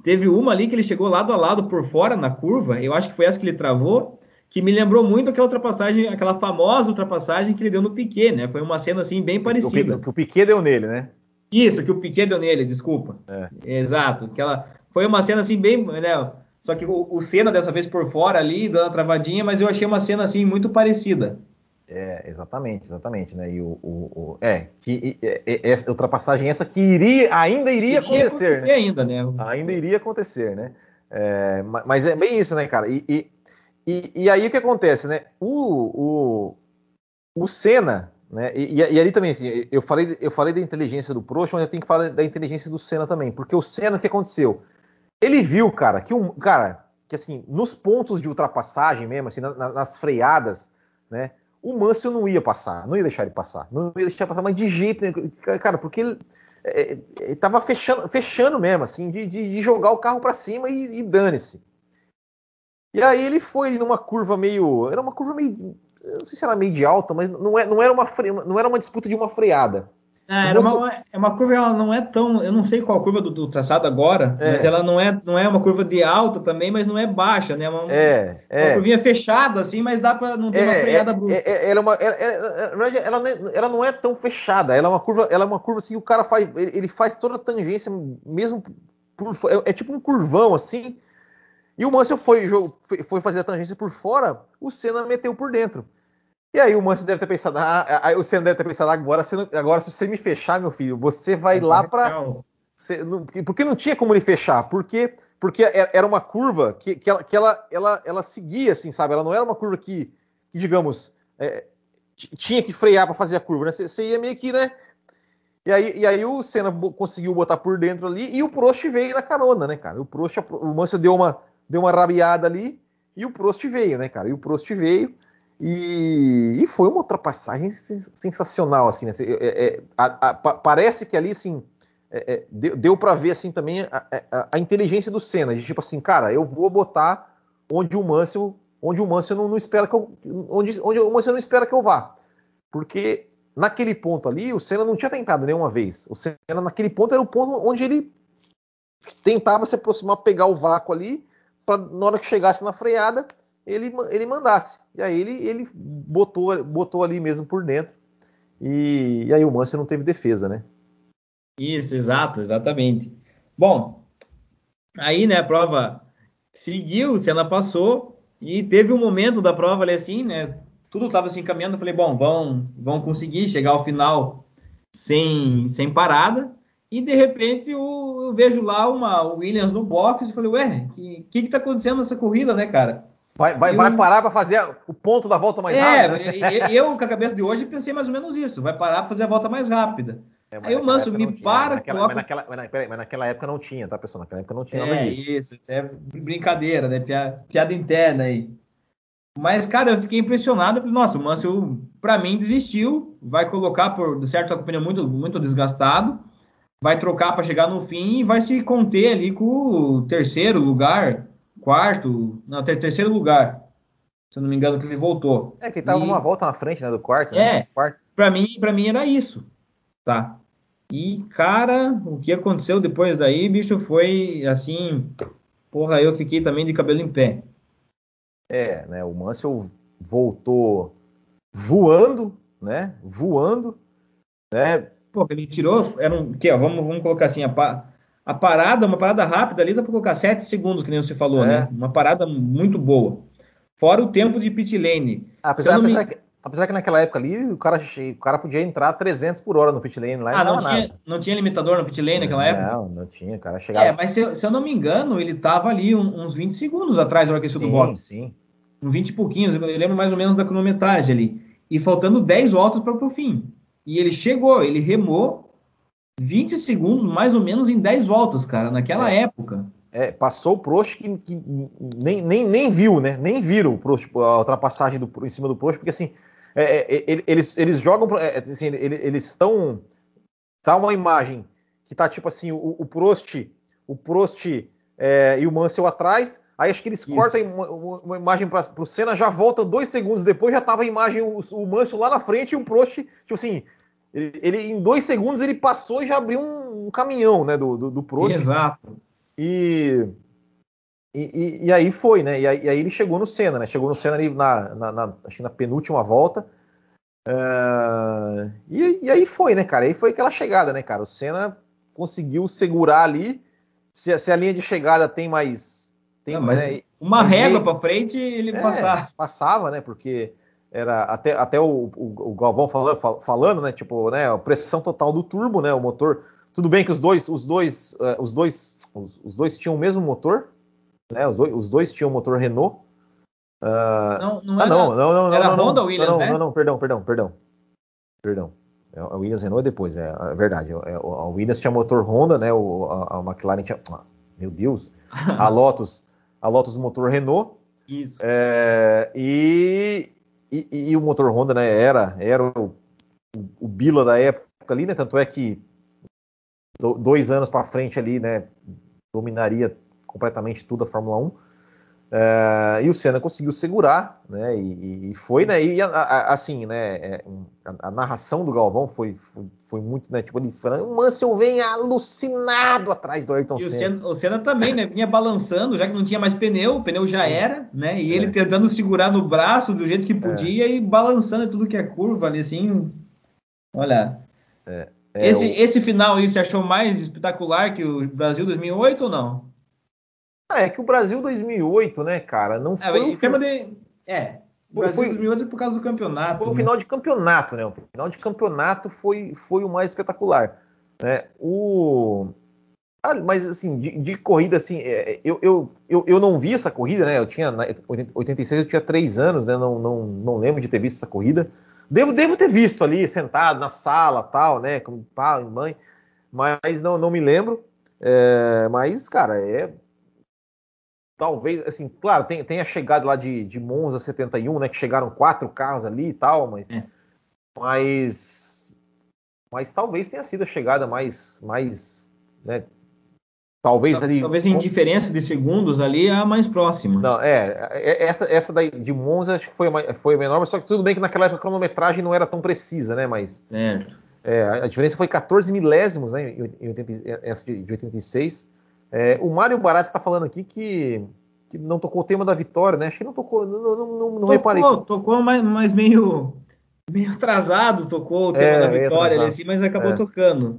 teve uma ali que ele chegou lado a lado por fora na curva, eu acho que foi essa que ele travou, que me lembrou muito aquela ultrapassagem, aquela famosa ultrapassagem que ele deu no Piquet, né? Foi uma cena assim bem parecida. O, que o Piquet deu nele, né? Isso, que o Piquet deu nele, desculpa. É. Exato, aquela foi uma cena assim bem, né? Só que o, o Senna dessa vez por fora ali, dando a travadinha, mas eu achei uma cena assim muito parecida. É, exatamente, exatamente, né? E o, o, o é, que é, é, é, ultrapassagem essa que iria, ainda iria, iria acontecer, acontecer né? ainda, né? Ainda iria acontecer, né? É, mas é bem isso, né, cara? E, e, e, e, aí o que acontece, né? O, o, o Senna, né? E, e, ali também, assim, eu falei, eu falei da inteligência do Prost, mas eu tenho que falar da inteligência do Senna também, porque o Senna, o que aconteceu? Ele viu, cara, que um cara que assim nos pontos de ultrapassagem mesmo, assim nas, nas freadas, né? O Mansell não ia passar, não ia deixar ele passar, não ia deixar ele passar, mas de jeito, cara, porque ele, é, é, tava fechando, fechando mesmo, assim, de, de jogar o carro para cima e, e dane-se. E aí ele foi numa curva meio, era uma curva meio, não sei se era meio de alta, mas não, é, não era uma fre, não era uma disputa de uma freada. É, era uma, é uma curva, ela não é tão. Eu não sei qual a curva do, do traçado agora, é. mas ela não é, não é uma curva de alta também, mas não é baixa, né? Uma, é, é. uma curvinha fechada, assim, mas dá para não ter uma é, freada é. É, ela, é uma, ela, ela, ela, não é tão fechada, ela é uma curva, ela é uma curva assim, o cara faz. Ele faz toda a tangência, mesmo por, é, tipo um curvão, assim. E o Mansell foi, foi fazer a tangência por fora, o Senna meteu por dentro. E aí o Manso deve ter pensado, ah, aí o Senna deve ter pensado, agora, agora se você me fechar, meu filho, você vai lá para. Porque não tinha como ele fechar, porque porque era uma curva que, que, ela, que ela, ela, ela seguia, assim, sabe? Ela não era uma curva que, que digamos, é, tinha que frear para fazer a curva, né? Você, você, ia meio que, né? E aí, e aí o Senna conseguiu botar por dentro ali e o Prost veio na carona, né, cara? O Prost, o Mansell deu uma, deu uma rabiada ali e o Prost veio, né, cara? E o Prost veio. E, e, foi uma ultrapassagem sensacional, assim, né? É, é, a, a, parece que ali, assim, é, é deu, deu para ver, assim, também a, a, inteligência do Senna, de tipo assim, cara, eu vou botar onde o Mansell, onde o Mansell não, não espera que eu, onde, onde o Mansell não espera que eu vá, porque naquele ponto ali, o Senna não tinha tentado nenhuma vez, o Senna naquele ponto era o ponto onde ele tentava se aproximar, pegar o vácuo ali, para na hora que chegasse na freada, ele, ele mandasse. E aí ele, ele botou, botou ali mesmo por dentro. E, e aí o Mansell não teve defesa, né? Isso, exato, exatamente. Bom, aí né, a prova seguiu, o Senna passou e teve um momento da prova ali assim, né? Tudo estava se encaminhando. Eu falei, bom, vão, vão conseguir chegar ao final sem, sem parada. E de repente eu, eu vejo lá uma Williams no box e falei, ué, o que, que, que tá acontecendo nessa corrida, né, cara? Vai, vai, eu... vai parar para fazer o ponto da volta mais é, rápida? É, eu, com a cabeça de hoje, pensei mais ou menos isso. Vai parar para fazer a volta mais rápida. É, Aí o Manso me para. Mas naquela, coloca... mas, naquela, mas, naquela, mas, naquela, época não tinha, tá, pessoal? Naquela época não tinha é, nada disso. Isso, isso é brincadeira, né? Piada, piada interna aí. Mas, cara, eu fiquei impressionado. Nossa, o Manso, para mim, desistiu. Vai colocar, por certo, a pneu muito, muito desgastado. Vai trocar para chegar no fim e vai se conter ali com o terceiro lugar quarto, não, terceiro lugar. Se eu não me engano, que ele voltou. É, que ele tava e... uma volta na frente, né, do quarto. Né? É, quarto. para mim, mim era isso, tá? E, cara, o que aconteceu depois daí, bicho, foi assim. Porra, eu fiquei também de cabelo em pé. É, né? O Mansell voltou voando, né? Voando, né? Pô, ele tirou. Era um. Que, ó, vamos, vamos colocar assim, a, a parada, uma parada rápida ali, dá pra colocar 7 segundos, que nem você falou, é. né? Uma parada muito boa. Fora o tempo de pit lane. Apesar, apesar, me... que, apesar que naquela época ali, o cara, o cara podia entrar 300 por hora no pit lane lá ah, não, não tinha, não tinha limitador no pit lane naquela não, época? Não, não tinha, cara. Chegava... É, mas se, se, eu não me engano, ele tava ali uns 20 segundos atrás do aquecido do box. Sim, sim. Uns 20 e pouquinhos, eu lembro mais ou menos da cronometragem ali. E faltando 10 voltas para o fim. E ele chegou, ele remou 20 segundos mais ou menos em 10 voltas, cara, naquela é. época é, passou o Prost que, que, nem, nem, nem viu, né? Nem viram o Prost, a ultrapassagem do, em cima do Prost, porque assim, é, é, eles, eles jogam, é, assim, eles estão. Tá uma imagem que tá tipo assim, o, o Prost, o Prost é, e o Mansell atrás. Aí acho que eles Isso. cortam uma, imagem para o Senna, já volta dois segundos depois, já tava a imagem, o, o Mansell lá na frente e o Prost, tipo assim, ele, ele, em dois segundos ele passou e já abriu um, um caminhão, né, do, do, do Prost. Exato. E, e, e, aí foi, né? E aí, e aí, ele chegou no Senna, né? Chegou no Senna ali na, na, na acho que na penúltima volta. Uh, e, e, aí foi, né, cara? Aí foi aquela chegada, né, cara? O Senna conseguiu segurar ali. Se, se a linha de chegada tem mais. Tem, Não, né, uma régua para frente, ele é, passava. Passava, né? Porque era até, até o, o, o Galvão falando, falando, né? Tipo, né? A pressão total do turbo, né? O motor tudo bem que os dois, os dois, uh, os dois, os, os, dois tinham o mesmo motor, né? Os dois, os dois tinham motor Renault. Uh, não, não, ah, era, não, não, não, era não, Honda não, Williams, não, né? não, não, perdão, perdão, perdão, perdão. É, a Williams Renault é depois, é, é verdade. É, a Williams tinha motor Honda, né? O, a, a McLaren tinha, ah, meu Deus, a Lotus, a Lotus motor Renault. Isso. É, e, e, e, o motor Honda, né? Era, era o, o Bila da época ali, né? Tanto é que dois anos para frente ali, né, dominaria completamente tudo a Fórmula 1. É, e o Senna conseguiu segurar, né? E, e foi, né? E a, a, assim, né? É, a, a, narração do Galvão foi, foi, foi, muito, né? Tipo, ele falando, o Mansell vem alucinado atrás do Ayrton Senna. O Senna. O Senna também, né? Vinha balançando, já que não tinha mais pneu, o pneu já Sim. era, né? E ele é. tentando segurar no braço do jeito que podia é. e balançando tudo que é curva ali, assim. Olha. É, esse, o... esse final aí você achou mais espetacular que o Brasil 2008 ou não? Ah, é que o Brasil 2008, né, cara, não é, foi. É, um... de... é o Brasil foi... 2008 por causa do campeonato. Foi o né? final de campeonato, né? O final de campeonato foi, foi o mais espetacular. Né? O... Ah, mas assim, de, de, corrida, assim, é, eu, eu, eu, eu não vi essa corrida, né? Eu tinha. Em 86 eu tinha 3 anos, né? Não, não, não lembro de ter visto essa corrida. Devo, devo ter visto ali, sentado na sala, tal, né? Com pai, mãe, mas não, não me lembro. É, mas, cara, é. Talvez, assim, claro, tem, tem a chegada lá de, de Monza 71, né? Que chegaram quatro carros ali e tal, mas. É. Mas. Mas talvez tenha sido a chegada mais. mais né, Talvez ali. Talvez em diferença de segundos ali a mais próxima. Não, é. é essa, essa daí de Monza acho que foi, foi a menor, mas só que tudo bem que naquela época a cronometragem não era tão precisa, né? Mas. É. é a diferença foi 14 milésimos, né? Em 80, essa de, de 86. É, o Mário Barati está falando aqui que, que não tocou o tema da vitória, né? Acho que não tocou, não, não, não, não tocou, reparei. Tocou, mas, mas meio, meio atrasado, tocou o tema é, da vitória ali, assim, mas acabou é. tocando.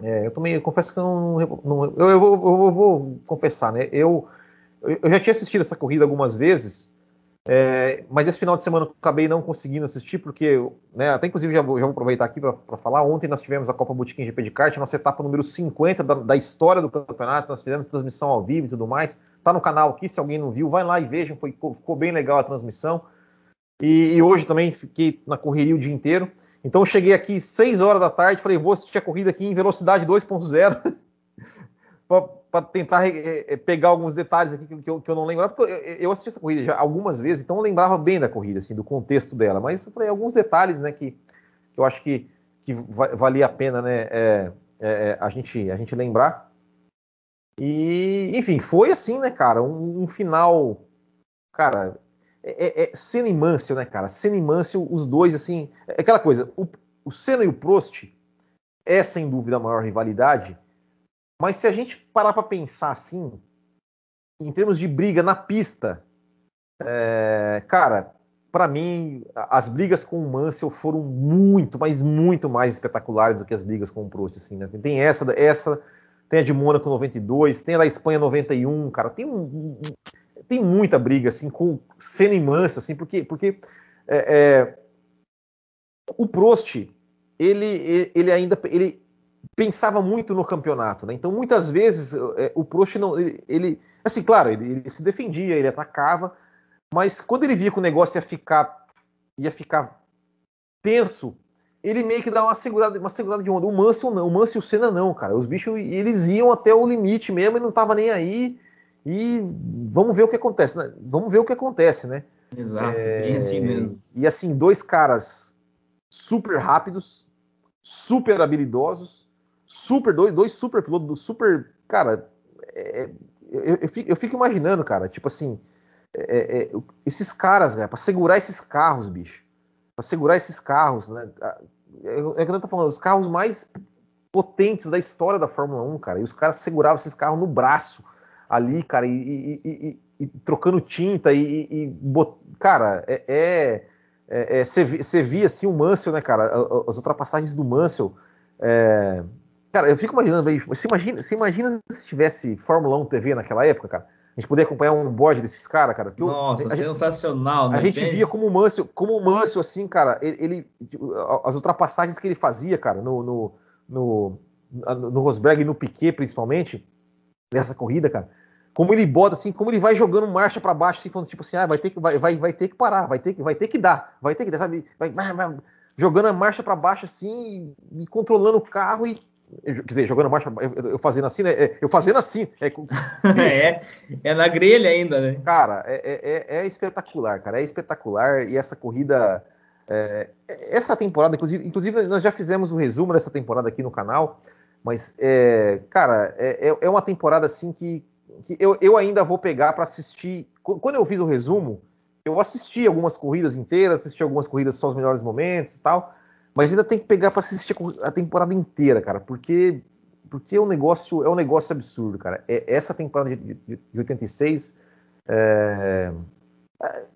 É, eu também eu confesso que eu não. não eu, eu, vou, eu, vou, confessar, né? Eu, eu já tinha assistido essa corrida algumas vezes, é, mas esse final de semana eu acabei não conseguindo assistir, porque, né, até inclusive já vou, já vou aproveitar aqui para falar. Ontem nós tivemos a Copa Botequim GP de kart, nossa etapa número 50 da, da, história do campeonato. Nós fizemos transmissão ao vivo e tudo mais. Tá no canal aqui, se alguém não viu, vai lá e vejam, foi, ficou bem legal a transmissão. E, e hoje também fiquei na correria o dia inteiro. Então eu cheguei aqui 6 horas da tarde, falei, vou assistir a corrida aqui em velocidade 2.0 para tentar é, pegar alguns detalhes aqui que eu, que eu não lembrava, porque eu, eu, assisti essa corrida já algumas vezes, então eu lembrava bem da corrida, assim, do contexto dela, mas eu falei alguns detalhes, né, que, eu acho que, que valia a pena, né, é, é, a, gente, a gente lembrar. E, enfim, foi assim, né, cara, um, um final, cara, é, é, é Senna e né, cara? Senna os dois, assim, é aquela coisa, o, o Senna e o Prost é sem dúvida a maior rivalidade, mas se a gente parar para pensar assim, em termos de briga na pista, é, cara, para mim, as brigas com o Mansell foram muito, mas muito mais espetaculares do que as brigas com o Prost, assim, né? Tem essa, essa, tem a de Mônaco 92, tem a da Espanha 91, cara, tem um, tem muita briga, assim, com Senna e Mansell, assim, porque, porque é, é, o Prost, ele, ele ainda, ele pensava muito no campeonato, né? Então, muitas vezes, é, o Prost não, ele, ele assim, claro, ele, ele se defendia, ele atacava, mas quando ele via que o negócio ia ficar, ia ficar tenso, ele meio que dá uma segurada, uma segurada de onda. O Mansell não, o Mansell e o Senna não, cara. Os bichos eles iam até o limite mesmo e não tava nem aí. E vamos ver o que acontece, né? Vamos ver o que acontece, né? Exato, é, assim mesmo. E assim, dois caras super rápidos, super habilidosos, super dois, dois super pilotos, super, cara, é, eu, eu, fico, eu, fico, imaginando, cara, tipo assim, é, é, esses caras, né, para segurar esses carros, bicho, para segurar esses carros, né? É, é que eu tô falando, os carros mais potentes da história da Fórmula 1, cara, e os caras seguravam esses carros no braço ali, cara, e, e, e, e trocando tinta e, bot... cara, é você é, é, via assim o Mansell, né, cara, as ultrapassagens do Mansell, é, cara, eu fico imaginando, você imagina, você imagina se tivesse Fórmula 1 TV naquela época, cara, a gente poder acompanhar um bode desses caras, cara. Nossa, a, sensacional, né? A gente via como o Mansell, como o Mansell, assim, cara, ele, ele, as ultrapassagens que ele fazia, cara, no, no, no, no Rosberg e no Piquet, principalmente, nessa corrida, cara. Como ele bota, assim, como ele vai jogando marcha para baixo, assim, falando, tipo assim, ah, vai ter que, vai, vai, vai ter que parar, vai ter que, vai ter que dar, vai ter que dar, sabe? Vai, vai, vai jogando a marcha para baixo, assim, e controlando o carro e quer dizer, jogando marcha, eu, eu fazendo assim, né? É, eu fazendo assim. É, é, é, na grelha ainda, né? Cara, é, é, é, espetacular, cara. É espetacular. E essa corrida. É, essa temporada, inclusive, inclusive, nós já fizemos o um resumo dessa temporada aqui no canal. Mas, é, cara, é, é uma temporada assim que, que eu, eu ainda vou pegar para assistir. Quando eu fiz o resumo, eu assisti algumas corridas inteiras, assisti algumas corridas só os melhores momentos e tal. Mas ainda tem que pegar para assistir a temporada inteira, cara, porque porque é um negócio é um negócio absurdo, cara. É, essa temporada de, de, de 86 é, é,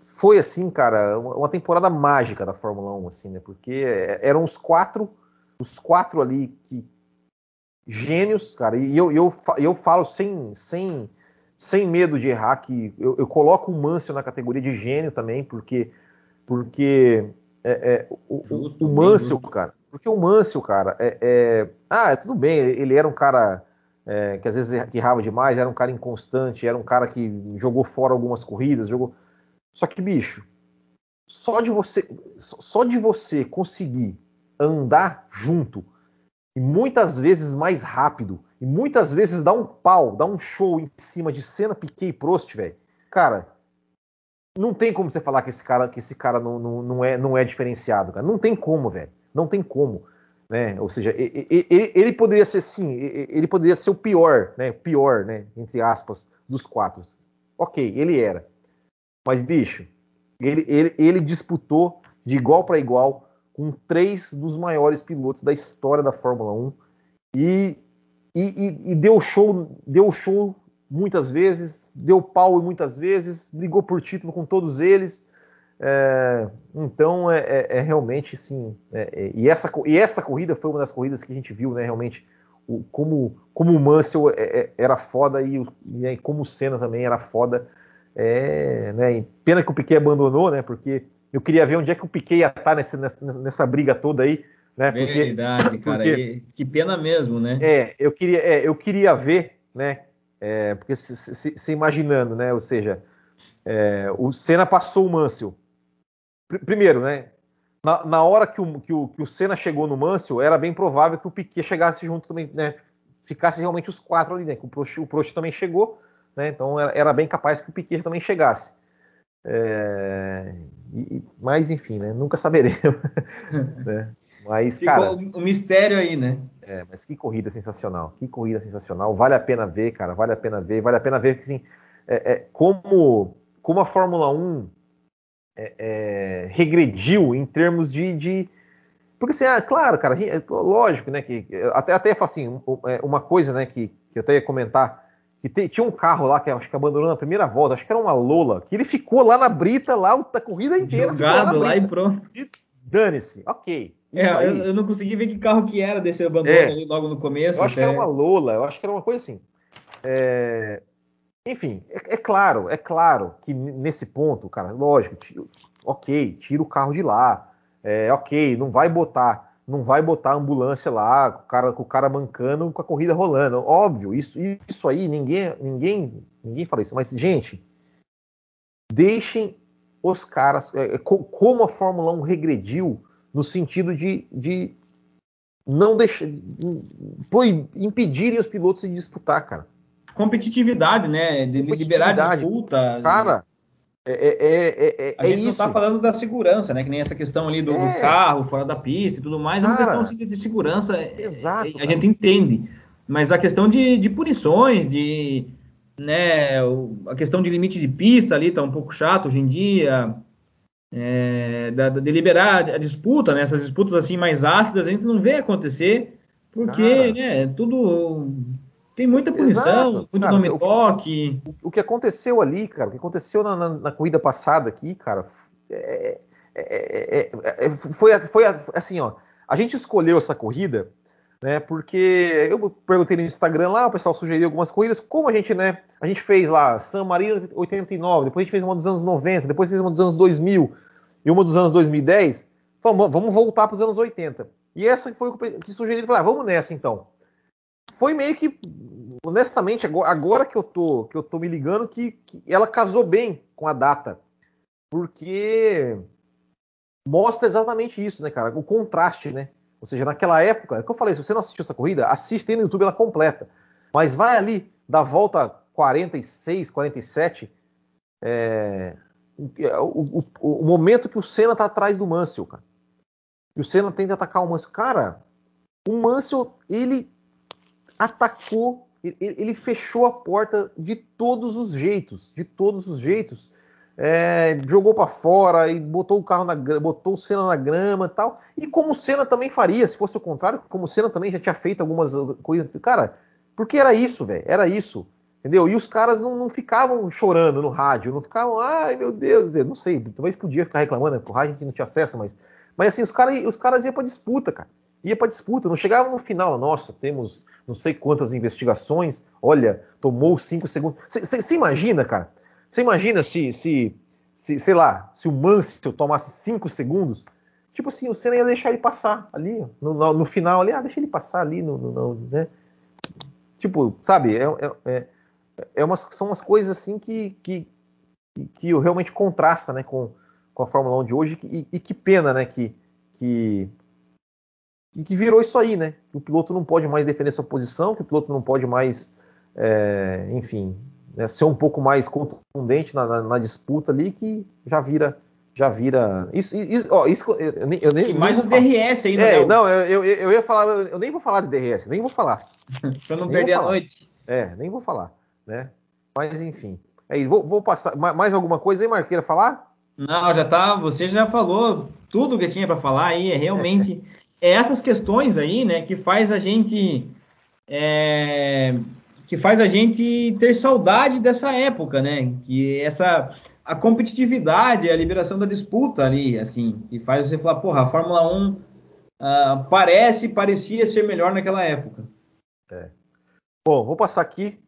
foi assim, cara, uma, temporada mágica da Fórmula 1, assim, né? Porque eram os quatro, os quatro ali que gênios, cara. E eu, eu, eu falo sem, sem, sem medo de errar que eu, eu coloco o Mansell na categoria de gênio também, porque porque é, é, o, justo, o Mansell, cara. Porque o Mansell, cara, é, é, ah, é tudo bem, ele era um cara é, que às vezes errava demais, era um cara inconstante, era um cara que jogou fora algumas corridas, jogou. Só que, bicho, só de você, só de você conseguir andar junto e muitas vezes mais rápido e muitas vezes dar um pau, dar um show em cima de cena Piquet e Prost, velho. Cara, não tem como você falar que esse cara, que esse cara não, não, não, é, não é diferenciado, cara. Não tem como, velho. Não tem como. Né? Ou seja, ele, ele, poderia ser sim, ele poderia ser o pior, né? Pior, né? Entre aspas, dos quatro. Ok, ele era. Mas, bicho, ele, ele, ele disputou de igual para igual com três dos maiores pilotos da história da Fórmula 1 e, e, e deu show, deu show muitas vezes, deu pau muitas vezes, brigou por título com todos eles. É, então é, é, é, realmente sim. É, é, e, essa, e essa corrida foi uma das corridas que a gente viu, né? Realmente o, como, como o Mansell é, era foda e, e como o Senna também era foda. né, pena que o Piquet abandonou, né? Porque eu queria ver onde é que o Piquet ia estar nessa, nessa, nessa briga toda aí. Né, porque, Verdade, cara. Porque, que pena mesmo, né? É, eu queria, eu queria ver, né? É, porque se, se, se, imaginando, né? Ou seja, é, o Senna passou o Mansell. Pr primeiro, né? Na, na hora que o, que, o, que o Senna chegou no Mansell, era bem provável que o Piquet chegasse junto também, né? Ficasse realmente os quatro ali, né? O Prost, o Prost também chegou, né? Então era, era, bem capaz que o Piquet também chegasse. É, e, mas enfim, né? Nunca saberemos. né? Mas, Ficou cara. um mistério aí, né? É, mas que corrida sensacional. Que corrida sensacional. Vale a pena ver, cara. Vale a pena ver. Vale a pena ver que, assim, é, é, como, como a Fórmula 1 é, é, regrediu em termos de, de, Porque assim, ah, claro, cara, é lógico, né? Que, até, até assim, uma coisa, né, que, que eu até ia comentar, que te, tinha um carro lá que acho que abandonou na primeira volta, acho que era uma Lola, que ele ficou lá na brita, lá a corrida inteira. Jogado lá, lá, e pronto. Dane-se, ok. É, eu, eu, não consegui ver que carro que era desse abandono é, ali logo no começo. Eu acho até. que era uma Lola, eu acho que era uma coisa assim. É, enfim, é, é, claro, é claro que nesse ponto, cara, lógico, tiro, ok, tira o carro de lá, é, ok, não vai botar, não vai botar a ambulância lá, com o cara, com o cara mancando, com a corrida rolando, óbvio, isso, isso aí ninguém, ninguém, ninguém fala isso, mas gente, deixem os caras, é, é como a Fórmula 1 regrediu no sentido de, de não deixar, impedirem os pilotos de disputar, cara competitividade, né? De liberar disputa. Cara, é, é, é, a gente não está falando da segurança, né? Que nem essa questão ali do, do, carro fora da pista e tudo mais, é uma questão assim, de segurança. Exato. A, gente entende. Mas a questão de, de punições, de né, a questão de limite de pista ali tá um pouco chato hoje em dia. É, da, de liberar a disputa, né, essas disputas assim mais ácidas, a gente não vê acontecer, porque Cara, né, tudo tem muita punição, Exato. muito nome toque. O, o, que aconteceu ali, cara, o que aconteceu na, na, na corrida passada aqui, cara, é, é, é, foi, foi assim, ó. A gente escolheu essa corrida, né? Porque eu perguntei no Instagram lá, o pessoal sugeriu algumas corridas, como a gente, né? A gente fez lá San Marino 89, depois a gente fez uma dos anos 90, depois fez uma dos anos 2000 e uma dos anos 2010. Vamos, vamos voltar para os anos 80. E essa foi o que sugeriram, falar, ah, vamos nessa então foi meio que, honestamente, agora que eu tô, que eu tô me ligando, que, que ela casou bem com a data. Porque mostra exatamente isso, né, cara? O contraste, né? Ou seja, naquela época, é o que eu falei, se você não assistiu essa corrida, assiste aí no YouTube ela completa. Mas vai ali, da volta 46, 47, é, o, o, o, momento que o Senna tá atrás do Mansell, cara. E o Senna tenta atacar o Mansell. Cara, o Mansell, ele atacou, ele, ele fechou a porta de todos os jeitos, de todos os jeitos. É, jogou para fora e botou o carro na botou o Senna na grama e tal. E como o Senna também faria, se fosse o contrário, como o Senna também já tinha feito algumas coisas. Cara, porque era isso, velho, era isso. Entendeu? E os caras não, não, ficavam chorando no rádio, não ficavam, ai meu Deus, eu não sei, talvez podia ficar reclamando, né? Por rádio gente não tinha acesso, mas, mas assim, os, cara, os caras iam pra disputa, cara ia para disputa, não chegava no final, nossa, temos não sei quantas investigações, olha, tomou cinco segundos. Você imagina, cara? Você imagina se, se, se, sei lá, se o Mansell tomasse cinco segundos, tipo assim, o Senna ia deixar ele passar ali, no, no, no final ali, ah, deixa ele passar ali, no, no né? Tipo, sabe, é, é, é, é umas, são umas coisas assim que, que, que realmente contrasta, né, com, com a Fórmula 1 de hoje, e, e que pena, né, que, que e que virou isso aí, né? Que o piloto não pode mais defender sua posição, que o piloto não pode mais, é, enfim, né, ser um pouco mais contundente na, na, na, disputa ali, que já vira, já vira. Isso, isso, ó, isso eu, nem, eu nem, mais o DRS ainda. É, não, eu, eu, eu, ia falar, eu nem vou falar de DRS, nem vou falar. para não nem perder a noite. É, nem vou falar, né? Mas enfim. É isso. Vou, vou passar mais alguma coisa aí, Marqueira, falar? Não, já tá. Você já falou tudo que tinha para falar aí. É realmente é essas questões aí, né, que faz a gente é, que faz a gente ter saudade dessa época, né? Que essa a competitividade, a liberação da disputa ali, assim, que faz você falar, porra, a Fórmula 1 uh, ah, parece, parecia ser melhor naquela época. É. Bom, vou passar aqui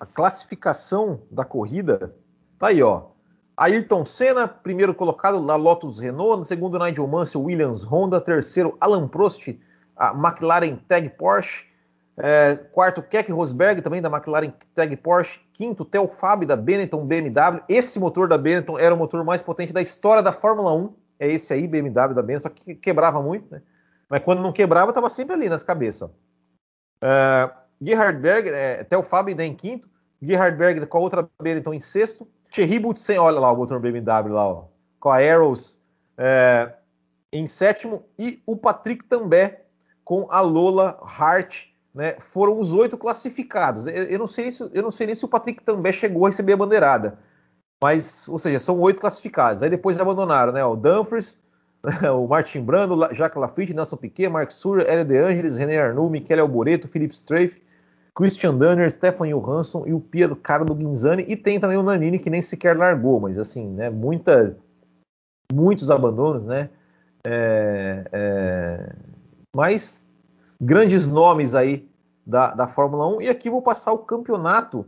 a classificação da corrida. Tá aí, ó. Ayrton Senna, primeiro colocado na Lotus Renault, no segundo Nigel Mansell, Williams Honda, terceiro Alan Prost, a McLaren Tag Porsche, é, quarto Keck Rosberg, também da McLaren Tag Porsche, quinto Theo Fabio da Benetton BMW. Esse motor da Benetton era o motor mais potente da história da Fórmula 1, é esse aí, BMW da Benetton, só que quebrava muito, né? Mas quando não quebrava, estava sempre ali nas cabeças. É, Gerhard Berger, é, Theo Fabio em quinto, Gerhard Berger com a outra Benetton em sexto, Thierry Boutsen, olha lá o motor BMW lá, ó, com a Arrows é, em sétimo e o Patrick També com a Lola Hart, né, foram os oito classificados. Eu, eu, não sei se, eu não sei nem se o Patrick També chegou a receber a bandeirada, mas, ou seja, são oito classificados. Aí depois abandonaram, né, o Dumfries, o Martin Brando, Jacques Lafitte, Nelson Piquet, Mark Surer, Hélio De Angelis, René Arnoux, Michele Alboreto, Philippe Strafe, Christian Dunner, Stefan Johansson e o Pier Carlo Guinzani. E tem também o Nanini, que nem sequer largou, mas assim, né, muita, muitos abandonos, né? É, é, mas grandes nomes aí da, da Fórmula 1. E aqui vou passar o campeonato.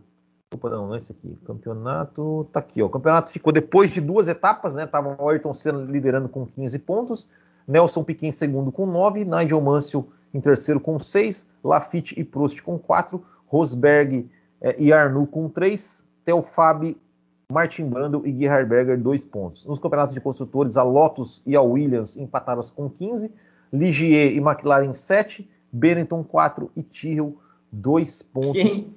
Opa, não, não é esse aqui. Campeonato tá aqui, ó. O campeonato ficou depois de duas etapas, né? Tava o Ayrton Senna liderando com 15 pontos, Nelson Piquet em segundo com 9, Nigel Mansell em terceiro com 6, Lafitte e Prost com 4, Rosberg eh, e Arnoux com 3, Theo Fabi, Martin Brando e Gerhard Berger 2 pontos. Nos campeonatos de construtores, a Lotus e a Williams empataram com 15, Ligier e McLaren 7, Benetton 4 e Tyrrell 2 pontos. Quem,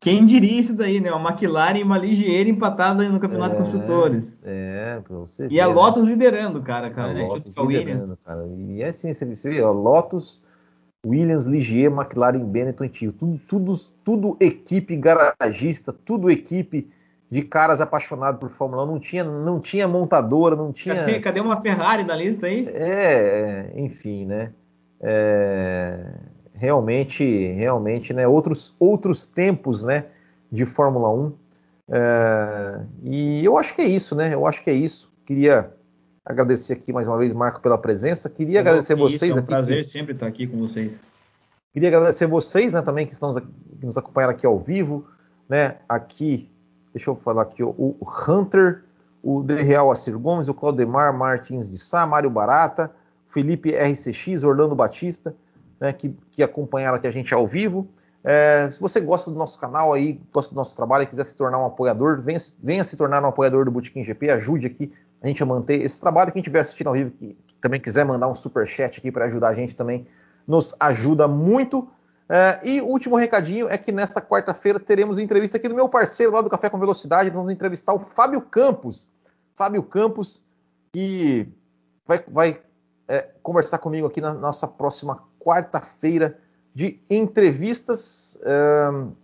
quem, diria isso daí, né? Uma McLaren e uma Ligier empatada no campeonato é, de construtores. É, pra você E ver, a né? Lotus né? liderando, cara. cara a né? Lotus liderando, cara. E é assim, você vê, ó, Lotus Williams, Ligier, McLaren, Benetton e Tio. Tudo, tudo, tudo equipe garagista, tudo equipe de caras apaixonados por Fórmula 1. Não tinha, não tinha montadora, não tinha. Cadê, cadê uma Ferrari na lista aí? É, enfim, né? É, realmente, realmente, né? Outros, outros tempos, né? De Fórmula 1. É, e eu acho que é isso, né? Eu acho que é isso. Queria Agradecer aqui mais uma vez, Marco, pela presença. Queria agradecer vocês. Isso, é um prazer que... sempre estar aqui com vocês. Queria agradecer vocês, né, também que estão que nos acompanhando aqui ao vivo, né? Aqui, deixa eu falar aqui, o Hunter, o De Real Assir Gomes, o Claudemar Martins de Sá, Mário Barata, Felipe RCX, Orlando Batista, né, que, que acompanharam aqui a gente ao vivo. É, se você gosta do nosso canal aí, gosta do nosso trabalho e quiser se tornar um apoiador, venha, venha se tornar um apoiador do Botequim GP, ajude aqui a gente a manter esse trabalho. Quem estiver assistindo ao vivo, que, que também quiser mandar um super chat aqui para ajudar a gente também, nos ajuda muito. É, e o último recadinho é que nesta quarta-feira teremos entrevista aqui do meu parceiro lá do Café com Velocidade. Vamos entrevistar o Fábio Campos. Fábio Campos, que vai, vai é, conversar comigo aqui na nossa próxima quarta-feira de entrevistas.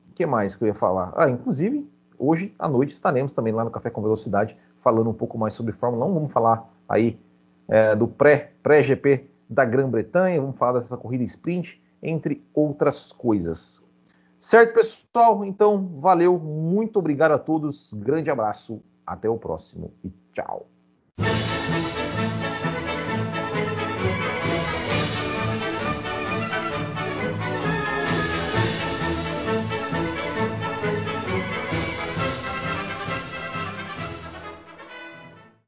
O que mais que eu ia falar? Ah, inclusive, hoje à noite estaremos também lá no Café com Velocidade falando um pouco mais sobre Fórmula 1. Vamos falar aí é, do pré-GP pré da Grã-Bretanha, vamos falar dessa corrida sprint, entre outras coisas. Certo, pessoal? Então, valeu, muito obrigado a todos, grande abraço, até o próximo e tchau.